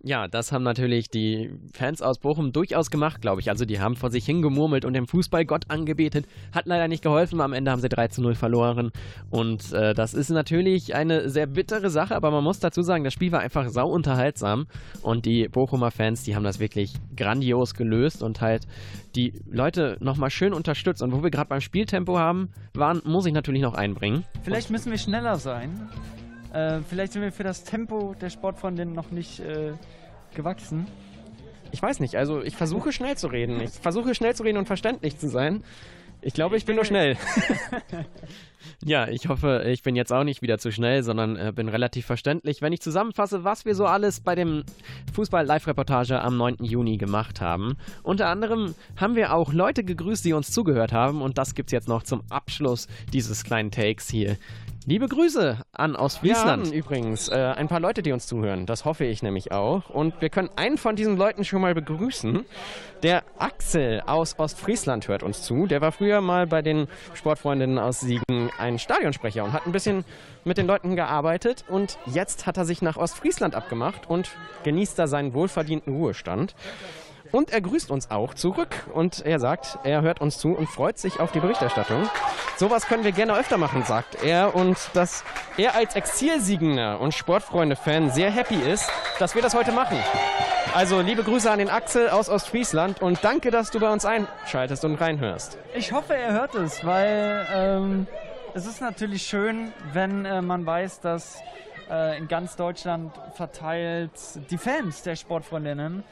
Speaker 3: Ja, das haben natürlich die Fans aus Bochum durchaus gemacht, glaube ich. Also die haben vor sich hingemurmelt und dem Fußballgott angebetet. Hat leider nicht geholfen. Am Ende haben sie 3 zu 0 verloren. Und äh, das ist natürlich eine sehr bittere Sache, aber man muss dazu sagen, das Spiel war einfach sau unterhaltsam. Und die Bochumer Fans, die haben das wirklich grandios gelöst und halt die Leute nochmal schön unterstützt. Und wo wir gerade beim Spieltempo haben, waren, muss ich natürlich noch einbringen.
Speaker 6: Vielleicht müssen wir schneller sein. Äh, vielleicht sind wir für das Tempo der Sportfreundinnen noch nicht äh, gewachsen.
Speaker 3: Ich weiß nicht, also ich versuche schnell zu reden. Ich versuche schnell zu reden und verständlich zu sein. Ich glaube, ich bin nur schnell. [laughs] ja, ich hoffe, ich bin jetzt auch nicht wieder zu schnell, sondern äh, bin relativ verständlich. Wenn ich zusammenfasse, was wir so alles bei dem Fußball-Live-Reportage am 9. Juni gemacht haben. Unter anderem haben wir auch Leute gegrüßt, die uns zugehört haben. Und das gibt's jetzt noch zum Abschluss dieses kleinen Takes hier. Liebe Grüße an Ostfriesland. Wir haben übrigens äh, ein paar Leute, die uns zuhören. Das hoffe ich nämlich auch. Und wir können einen von diesen Leuten schon mal begrüßen. Der Axel aus Ostfriesland hört uns zu. Der war früher mal bei den Sportfreundinnen aus Siegen ein Stadionsprecher und hat ein bisschen mit den Leuten gearbeitet. Und jetzt hat er sich nach Ostfriesland abgemacht und genießt da seinen wohlverdienten Ruhestand. Und er grüßt uns auch zurück und er sagt, er hört uns zu und freut sich auf die Berichterstattung. Sowas können wir gerne öfter machen, sagt er. Und dass er als Exilsiegender und Sportfreunde-Fan sehr happy ist, dass wir das heute machen. Also liebe Grüße an den Axel aus Ostfriesland und danke, dass du bei uns einschaltest und reinhörst.
Speaker 6: Ich hoffe, er hört es, weil ähm, es ist natürlich schön, wenn äh, man weiß, dass äh, in ganz Deutschland verteilt die Fans der Sportfreundinnen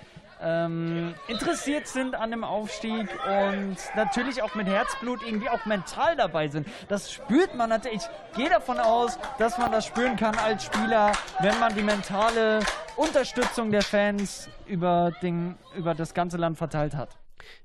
Speaker 6: ähm, interessiert sind an dem Aufstieg und natürlich auch mit Herzblut irgendwie auch mental dabei sind. Das spürt man natürlich. Ich gehe davon aus, dass man das spüren kann als Spieler, wenn man die mentale Unterstützung der Fans über, den, über das ganze Land verteilt hat.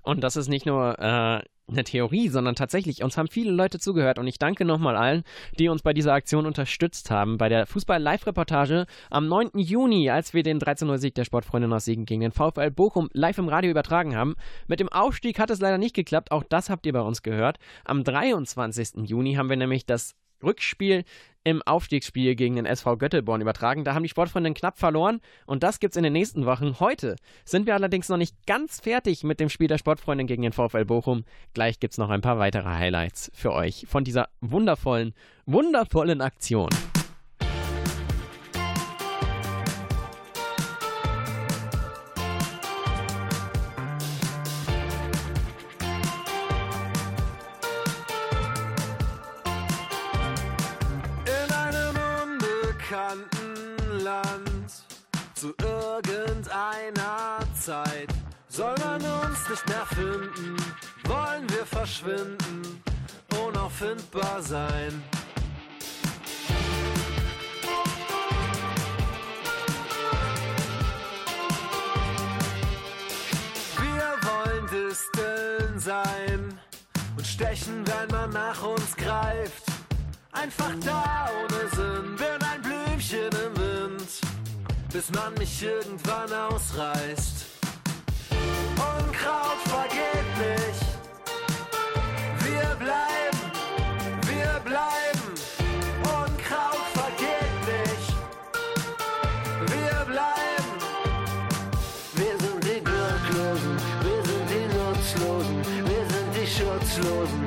Speaker 3: Und das ist nicht nur äh, eine Theorie, sondern tatsächlich, uns haben viele Leute zugehört und ich danke nochmal allen, die uns bei dieser Aktion unterstützt haben. Bei der Fußball-Live-Reportage am 9. Juni, als wir den 13-0-Sieg der Sportfreundinnen aus Siegen gegen den VfL Bochum live im Radio übertragen haben. Mit dem Aufstieg hat es leider nicht geklappt, auch das habt ihr bei uns gehört. Am 23. Juni haben wir nämlich das Rückspiel im Aufstiegsspiel gegen den SV Göttelborn übertragen. Da haben die Sportfreundinnen knapp verloren und das gibt's in den nächsten Wochen. Heute sind wir allerdings noch nicht ganz fertig mit dem Spiel der Sportfreundin gegen den VfL Bochum. Gleich gibt's noch ein paar weitere Highlights für euch von dieser wundervollen, wundervollen Aktion.
Speaker 8: Unbekannten Land zu irgendeiner Zeit soll man uns nicht mehr finden, wollen wir verschwinden, unauffindbar sein. Wir wollen Disteln sein und stechen, wenn man nach uns greift. Einfach da ohne Sinn, bin ein Blümchen im Wind, bis man mich irgendwann ausreißt.
Speaker 7: Unkraut vergeht nicht. Wir bleiben, wir bleiben. Unkraut vergeht nicht. Wir bleiben. Wir sind die Glücklosen, wir sind die Nutzlosen, wir sind die Schutzlosen,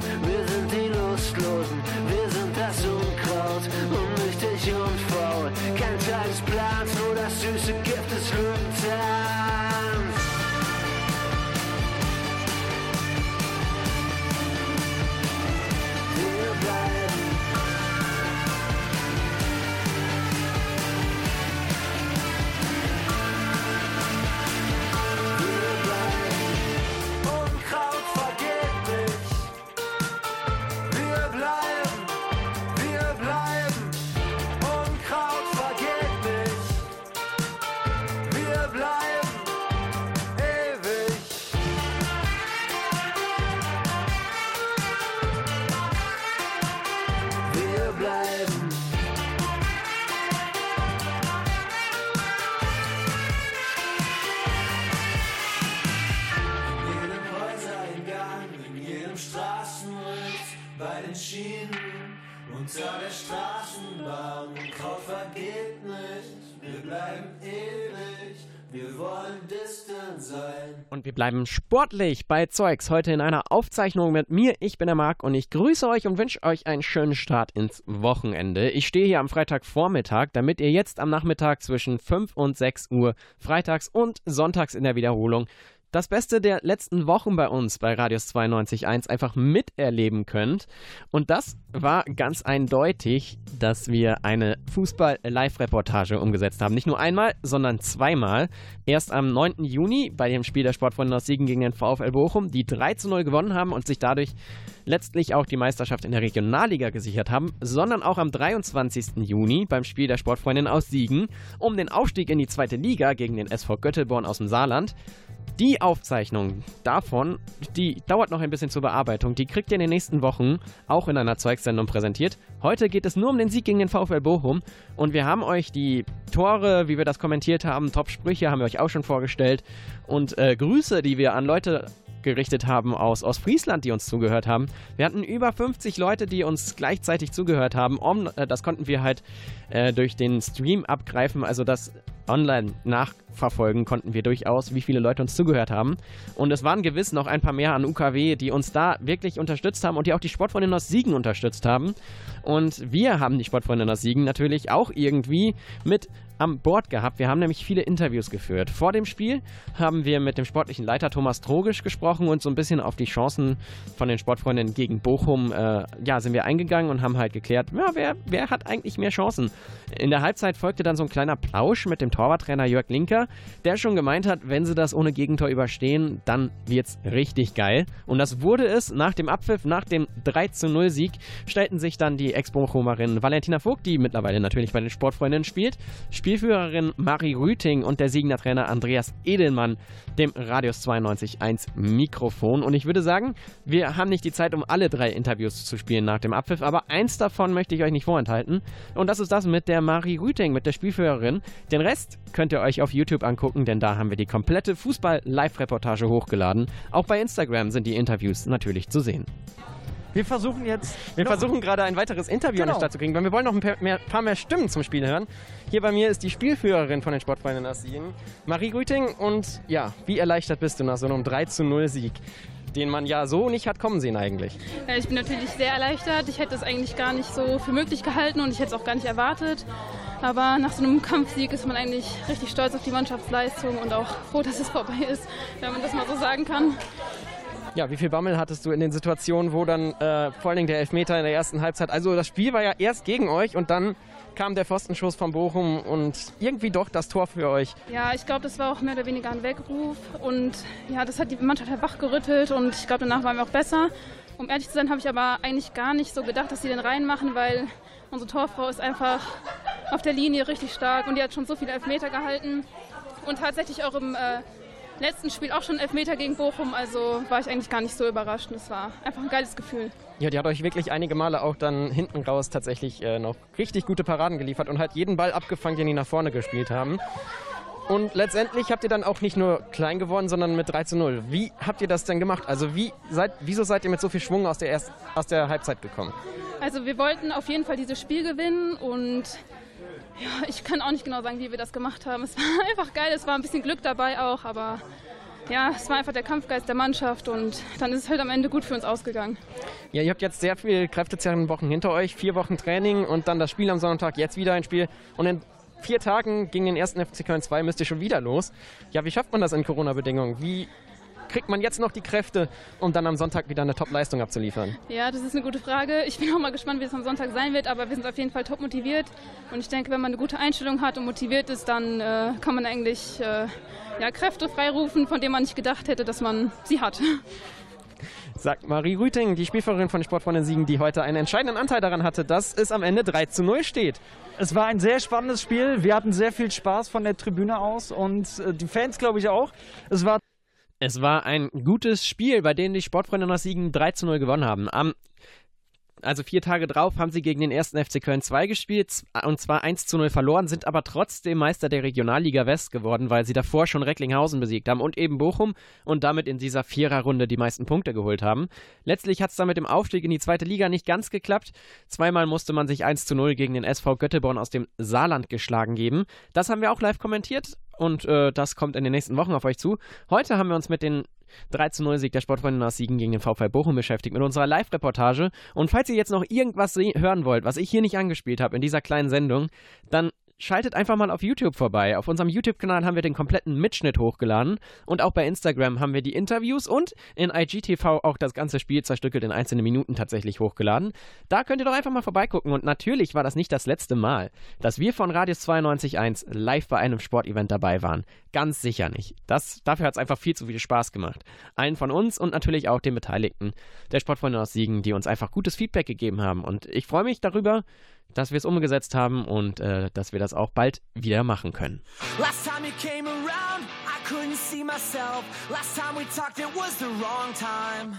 Speaker 7: bei den Schienen, unter der Straßenbahn. Kraut vergeht nicht, wir bleiben ewig, wir wollen distant sein.
Speaker 3: Und wir bleiben sportlich bei Zeugs. Heute in einer Aufzeichnung mit mir. Ich bin der Marc und ich grüße euch und wünsche euch einen schönen Start ins Wochenende. Ich stehe hier am Freitagvormittag, damit ihr jetzt am Nachmittag zwischen 5 und 6 Uhr freitags und sonntags in der Wiederholung das Beste der letzten Wochen bei uns bei Radius 92.1 einfach miterleben könnt. Und das war ganz eindeutig, dass wir eine Fußball-Live-Reportage umgesetzt haben. Nicht nur einmal, sondern zweimal. Erst am 9. Juni bei dem Spiel der Sportfreunde aus Siegen gegen den VfL Bochum, die 3 zu 0 gewonnen haben und sich dadurch letztlich auch die Meisterschaft in der Regionalliga gesichert haben, sondern auch am 23. Juni beim Spiel der Sportfreundin aus Siegen um den Aufstieg in die zweite Liga gegen den SV Göttelborn aus dem Saarland. Die Aufzeichnung davon, die dauert noch ein bisschen zur Bearbeitung. Die kriegt ihr in den nächsten Wochen auch in einer Zeugsendung präsentiert. Heute geht es nur um den Sieg gegen den VfL Bochum und wir haben euch die Tore, wie wir das kommentiert haben, Top-Sprüche haben wir euch auch schon vorgestellt und äh, Grüße, die wir an Leute gerichtet haben aus Ostfriesland, die uns zugehört haben. Wir hatten über 50 Leute, die uns gleichzeitig zugehört haben. Äh, das konnten wir halt äh, durch den Stream abgreifen, also das online nachverfolgen konnten wir durchaus, wie viele Leute uns zugehört haben. Und es waren gewiss noch ein paar mehr an UKW, die uns da wirklich unterstützt haben und die auch die Sportfreundinnen aus Siegen unterstützt haben. Und wir haben die Sportfreundinnen aus Siegen natürlich auch irgendwie mit am Bord gehabt. Wir haben nämlich viele Interviews geführt. Vor dem Spiel haben wir mit dem sportlichen Leiter Thomas Trogisch gesprochen und so ein bisschen auf die Chancen von den Sportfreundinnen gegen Bochum, äh, ja, sind wir eingegangen und haben halt geklärt, ja, wer, wer hat eigentlich mehr Chancen? In der Halbzeit folgte dann so ein kleiner Plausch mit dem Torwarttrainer Jörg Linker, der schon gemeint hat, wenn sie das ohne Gegentor überstehen, dann wird's richtig geil. Und das wurde es nach dem Abpfiff, nach dem 3 zu 0 Sieg, stellten sich dann die Ex-Bochumerin Valentina Vogt, die mittlerweile natürlich bei den Sportfreundinnen spielt, Spielführerin Marie Rüting und der Siegner Trainer Andreas Edelmann dem Radius 92.1 Mikrofon. Und ich würde sagen, wir haben nicht die Zeit, um alle drei Interviews zu spielen nach dem Abpfiff, aber eins davon möchte ich euch nicht vorenthalten. Und das ist das mit der Marie Rüting, mit der Spielführerin. Den Rest könnt ihr euch auf YouTube angucken, denn da haben wir die komplette Fußball-Live-Reportage hochgeladen. Auch bei Instagram sind die Interviews natürlich zu sehen.
Speaker 6: Wir versuchen jetzt.
Speaker 3: Wir versuchen gerade ein weiteres Interview an
Speaker 6: Genau.
Speaker 3: den Start zu kriegen, weil wir wollen noch ein paar mehr, paar mehr Stimmen zum Spiel hören. Hier bei mir ist die Spielführerin von den Sportfreunden aus Siegen, Marie Rüting. Und ja, wie erleichtert bist du nach so einem 3 zu 0 Sieg, den man ja so nicht hat kommen sehen eigentlich?
Speaker 9: Ja, ich bin natürlich sehr erleichtert. Ich hätte es eigentlich gar nicht so für möglich gehalten und ich hätte es auch gar nicht erwartet. Aber nach so einem Kampfsieg ist man eigentlich richtig stolz auf die Mannschaftsleistung und auch froh, dass es vorbei ist, wenn man das mal so sagen kann.
Speaker 3: Ja, wie viel Bammel hattest du in den Situationen, wo dann äh, vor Dingen der Elfmeter in der ersten Halbzeit, also das Spiel war ja erst gegen euch und dann kam der Pfostenschuss von Bochum und irgendwie doch das Tor für euch.
Speaker 9: Ja, ich glaube, das war auch mehr oder weniger ein Weckruf und ja, das hat die Mannschaft halt wachgerüttelt und ich glaube, danach waren wir auch besser. Um ehrlich zu sein, habe ich aber eigentlich gar nicht so gedacht, dass sie den reinmachen, weil unsere Torfrau ist einfach auf der Linie richtig stark und die hat schon so viele Elfmeter gehalten und tatsächlich auch im äh, letzten Spiel auch schon Elfmeter gegen Bochum, also war ich eigentlich gar nicht so überrascht. Es war einfach ein geiles Gefühl.
Speaker 3: Ja, die hat euch wirklich einige Male auch dann hinten raus tatsächlich äh, noch richtig gute Paraden geliefert und hat jeden Ball abgefangen, den die nach vorne gespielt haben. Und letztendlich habt ihr dann auch nicht nur klein gewonnen, sondern mit 3 zu 0. Wie habt ihr das denn gemacht? Also wie seid, wieso seid ihr mit so viel Schwung aus der, Erst, aus der Halbzeit gekommen?
Speaker 9: Also wir wollten auf jeden Fall dieses Spiel gewinnen und ja, ich kann auch nicht genau sagen, wie wir das gemacht haben. Es war [laughs] einfach geil, es war ein bisschen Glück dabei auch, aber ja, es war einfach der Kampfgeist der Mannschaft und dann ist es halt am Ende gut für uns ausgegangen.
Speaker 3: Ja, ihr habt jetzt sehr viele kräftezehrende Wochen hinter euch, vier Wochen Training und dann das Spiel am Sonntag, jetzt wieder ein Spiel und in vier Tagen gegen den ersten FC Köln 2 müsst ihr schon wieder los. Ja, wie schafft man das in Corona-Bedingungen? Wie kriegt man jetzt noch die Kräfte, um dann am Sonntag wieder eine Top-Leistung abzuliefern?
Speaker 9: Ja, das ist eine gute Frage. Ich bin auch mal gespannt, wie es am Sonntag sein wird, aber wir sind auf jeden Fall top motiviert. Und ich denke, wenn man eine gute Einstellung hat und motiviert ist, dann äh, kann man eigentlich äh, ja, Kräfte freirufen, von denen man nicht gedacht hätte, dass man sie hat.
Speaker 3: Sagt Marie Rüting, die Spielführerin von Sportfreunde Siegen, die heute einen entscheidenden Anteil daran hatte, dass es am Ende 3 zu 0 steht.
Speaker 6: Es war ein sehr spannendes Spiel. Wir hatten sehr viel Spaß von der Tribüne aus und äh, die Fans, glaube ich, auch. Es war
Speaker 3: Es war ein gutes Spiel, bei dem die Sportfreunde aus Siegen 3 zu 0 gewonnen haben. Am also vier Tage drauf haben sie gegen den ersten FC Köln 2 gespielt und zwar 1 zu 0 verloren, sind aber trotzdem Meister der Regionalliga West geworden, weil sie davor schon Recklinghausen besiegt haben und eben Bochum und damit in dieser Viererrunde die meisten Punkte geholt haben. Letztlich hat es dann mit dem Aufstieg in die zweite Liga nicht ganz geklappt. Zweimal musste man sich 1 zu 0 gegen den SV Götteborn aus dem Saarland geschlagen geben. Das haben wir auch live kommentiert und äh, das kommt in den nächsten Wochen auf euch zu. Heute haben wir uns mit den 3 zu 0 Sieg der Sportfreunde aus Siegen gegen den VfL Bochum beschäftigt mit unserer Live-Reportage. Und falls ihr jetzt noch irgendwas hören wollt, was ich hier nicht angespielt habe in dieser kleinen Sendung, dann schaltet einfach mal auf YouTube vorbei. Auf unserem YouTube-Kanal haben wir den kompletten Mitschnitt hochgeladen und auch bei Instagram haben wir die Interviews und in IGTV auch das ganze Spiel zerstückelt in einzelne Minuten tatsächlich hochgeladen. Da könnt ihr doch einfach mal vorbeigucken und natürlich war das nicht das letzte Mal, dass wir von Radius 92.1 live bei einem Sportevent dabei waren. Ganz sicher nicht. Das, dafür hat es einfach viel zu viel Spaß gemacht. Allen von uns und natürlich auch den Beteiligten der Sportfreunde aus Siegen, die uns einfach gutes Feedback gegeben haben. Und ich freue mich darüber, dass wir es umgesetzt haben und äh, dass wir das auch bald wieder machen können.
Speaker 1: Last time you came around, I couldn't see myself. Last time we talked, it was the wrong time.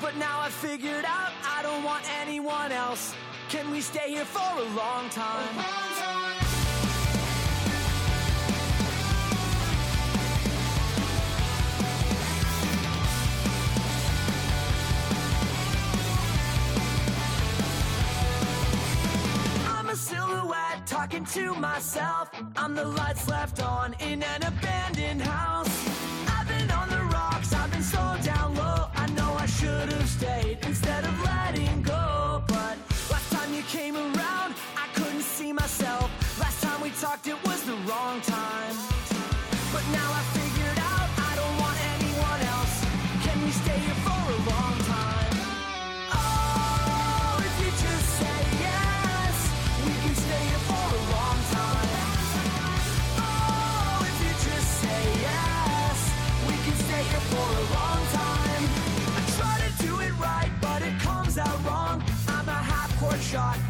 Speaker 1: But now I figured out I don't want anyone else. Can we stay here for a long time? Talking to myself. I'm the lights left on in an abandoned house. I've been on the rocks, I've been so down low. I know I should have stayed instead of letting go. But last time you came around, I couldn't see myself. Last time we talked, it was the wrong time. Shot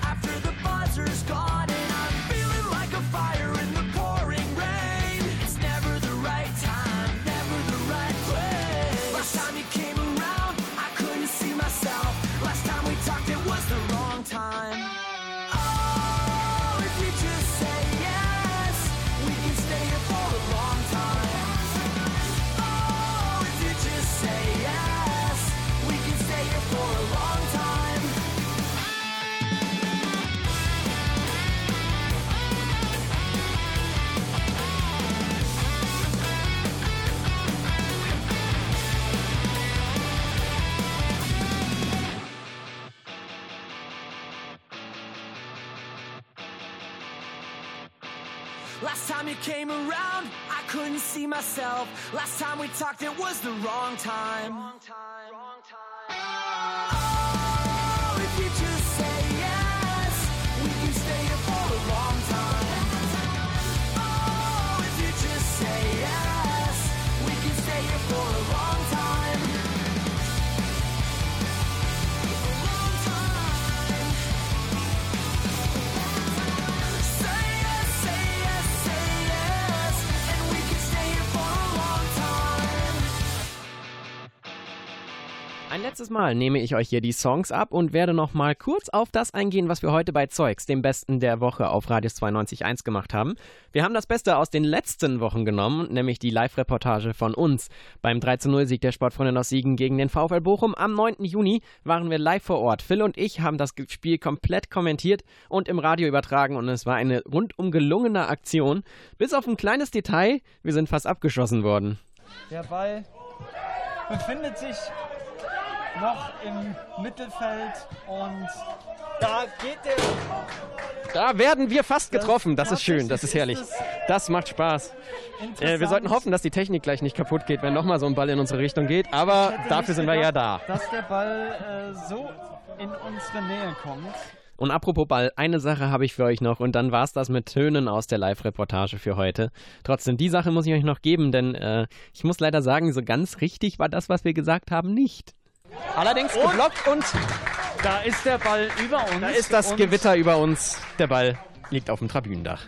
Speaker 1: came around, I couldn't see myself. Last time we talked, it was the wrong time. Oh,
Speaker 3: erstes Mal nehme ich euch hier die Songs ab und werde noch mal kurz auf das eingehen, was wir heute bei Zeugs, dem Besten der Woche auf Radius 92.1 gemacht haben. Wir haben das Beste aus den letzten Wochen genommen, nämlich die Live-Reportage von uns. Beim 3-0-Sieg der Sportfreundin aus Siegen gegen den VfL Bochum am 9. Juni waren wir live vor Ort. Phil und ich haben das Spiel komplett kommentiert und im Radio übertragen und es war eine rundum gelungene Aktion. Bis auf ein kleines Detail, wir sind fast abgeschossen worden.
Speaker 6: Der Ball befindet sich noch im Mittelfeld und da geht der.
Speaker 3: Da werden wir fast getroffen. Das ist schön, das ist herrlich. Das macht Spaß. Äh, wir sollten hoffen, dass die Technik gleich nicht kaputt geht, wenn nochmal so ein Ball in unsere Richtung geht. Aber dafür sind wir ja da.
Speaker 6: Dass der Ball äh, so in unsere Nähe kommt.
Speaker 3: Und apropos Ball, eine Sache habe ich für euch noch und dann war es das mit Tönen aus der Live-Reportage für heute. Trotzdem, die Sache muss ich euch noch geben, denn äh, ich muss leider sagen, so ganz richtig war das, was wir gesagt haben, nicht. Allerdings
Speaker 6: Und-
Speaker 3: geblockt und
Speaker 6: Da ist der Ball über uns.
Speaker 3: da ist das Gewitter über uns. Der Ball liegt auf dem Tribünendach.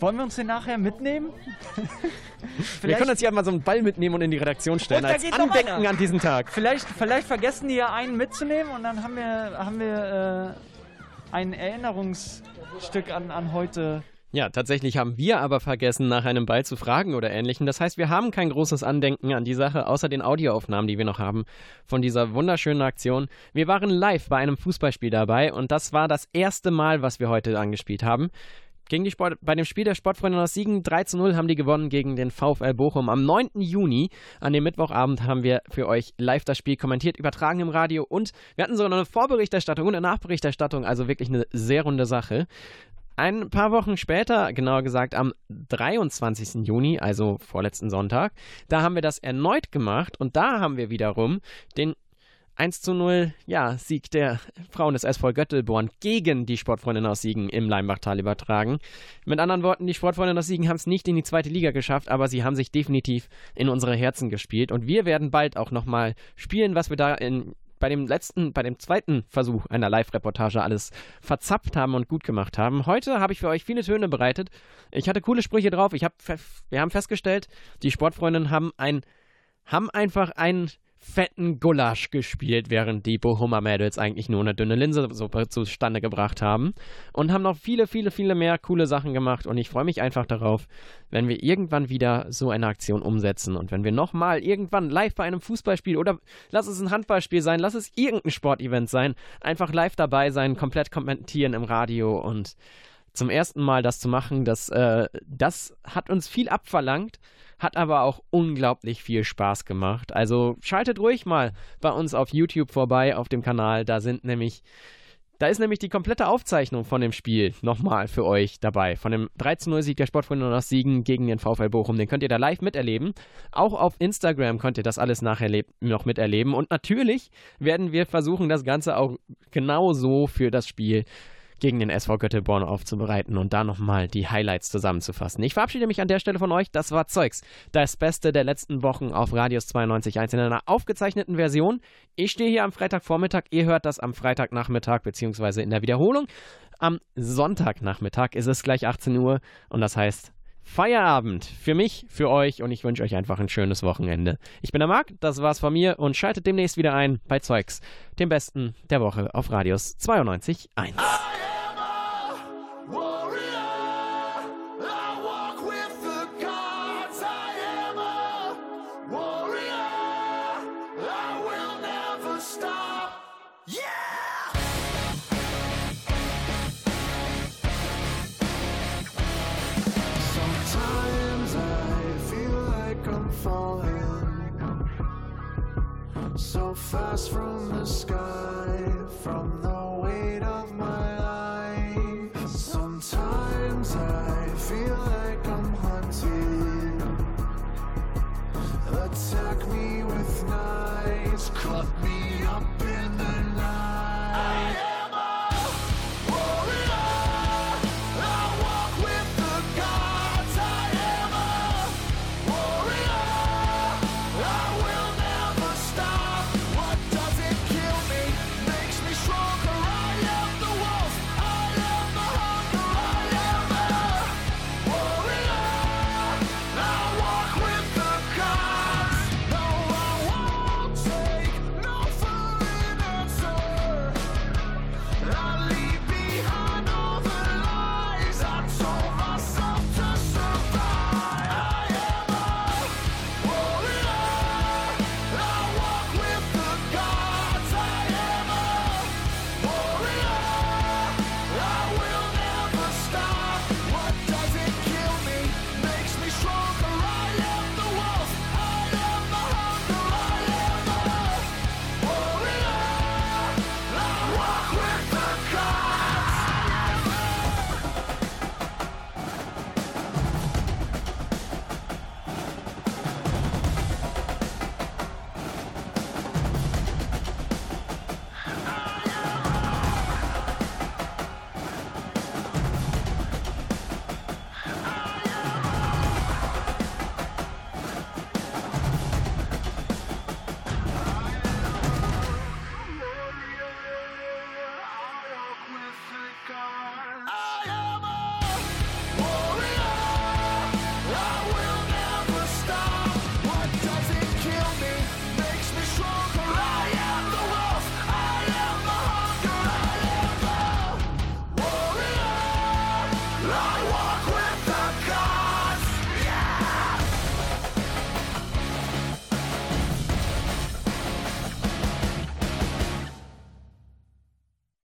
Speaker 6: Wollen wir uns den nachher mitnehmen? [laughs]
Speaker 3: Wir können uns hier mal so einen Ball mitnehmen und in die Redaktion stellen,
Speaker 6: Und
Speaker 3: als Andenken an diesen Tag.
Speaker 6: Vielleicht, vielleicht vergessen die ja einen mitzunehmen und dann haben wir, haben wir äh, ein Erinnerungsstück an, an heute.
Speaker 3: Ja, tatsächlich haben wir aber vergessen, nach einem Ball zu fragen oder ähnlichem. Das heißt, wir haben kein großes Andenken an die Sache, außer den Audioaufnahmen, die wir noch haben von dieser wunderschönen Aktion. Wir waren live bei einem Fußballspiel dabei und das war das erste Mal, was wir heute angespielt haben. Gegen die Sport, bei dem Spiel der Sportfreunde aus Siegen 3 zu 0 haben die gewonnen gegen den VfL Bochum. Am 9. Juni, an dem Mittwochabend, haben wir für euch live das Spiel kommentiert, übertragen im Radio und wir hatten sogar noch eine Vorberichterstattung und eine Nachberichterstattung, also wirklich eine sehr runde Sache. Ein paar Wochen später, genauer gesagt am 23. Juni, also vorletzten Sonntag, da haben wir das erneut gemacht und da haben wir wiederum den 1 zu 0 ja, Sieg der Frauen des SV Göttelborn gegen die Sportfreundinnen aus Siegen im Leimbachtal übertragen. Mit anderen Worten, die Sportfreundinnen aus Siegen haben es nicht in die zweite Liga geschafft, aber sie haben sich definitiv in unsere Herzen gespielt und wir werden bald auch nochmal spielen, was wir da in bei dem letzten, bei dem zweiten Versuch einer Live-Reportage alles verzapft haben und gut gemacht haben. Heute habe ich für euch viele Töne bereitet. Ich hatte coole Sprüche drauf. Ich hab, wir haben festgestellt, die Sportfreundinnen haben ein, haben einfach einen fetten Gulasch gespielt, während die Bochumer Mädels eigentlich nur eine dünne Linsensuppe zustande gebracht haben. Und haben noch viele, viele, viele mehr coole Sachen gemacht. Und ich freue mich einfach darauf, wenn wir irgendwann wieder so eine Aktion umsetzen und wenn wir nochmal irgendwann live bei einem Fußballspiel oder lass es ein Handballspiel sein, lass es irgendein Sportevent sein, einfach live dabei sein, komplett kommentieren im Radio und zum ersten Mal das zu machen, das, äh, das hat uns viel abverlangt, hat aber auch unglaublich viel Spaß gemacht. Also schaltet ruhig mal bei uns auf YouTube vorbei auf dem Kanal, da sind nämlich da ist nämlich die komplette Aufzeichnung von dem Spiel nochmal für euch dabei. Von dem 13-0-Sieg der Sportfreunde aus Siegen gegen den VfL Bochum. Den könnt ihr da live miterleben. Auch auf Instagram könnt ihr das alles nachher leb- noch miterleben. Und natürlich werden wir versuchen, das Ganze auch genauso für das Spiel gegen den SV Göttelborn aufzubereiten und da nochmal die Highlights zusammenzufassen. Ich verabschiede mich an der Stelle von euch. Das war Zeugs. Das Beste der letzten Wochen auf Radius 92.1 in einer aufgezeichneten Version. Ich stehe hier am Freitagvormittag. Ihr hört das am Freitagnachmittag beziehungsweise in der Wiederholung. Am Sonntagnachmittag ist es gleich 18 Uhr und das heißt Feierabend für mich, für euch und ich wünsche euch einfach ein schönes Wochenende. Ich bin der Marc, das war's von mir und schaltet demnächst wieder ein bei Zeugs, dem Besten der Woche auf Radius 92.1.
Speaker 8: so fast from the sky, from the weight of my life.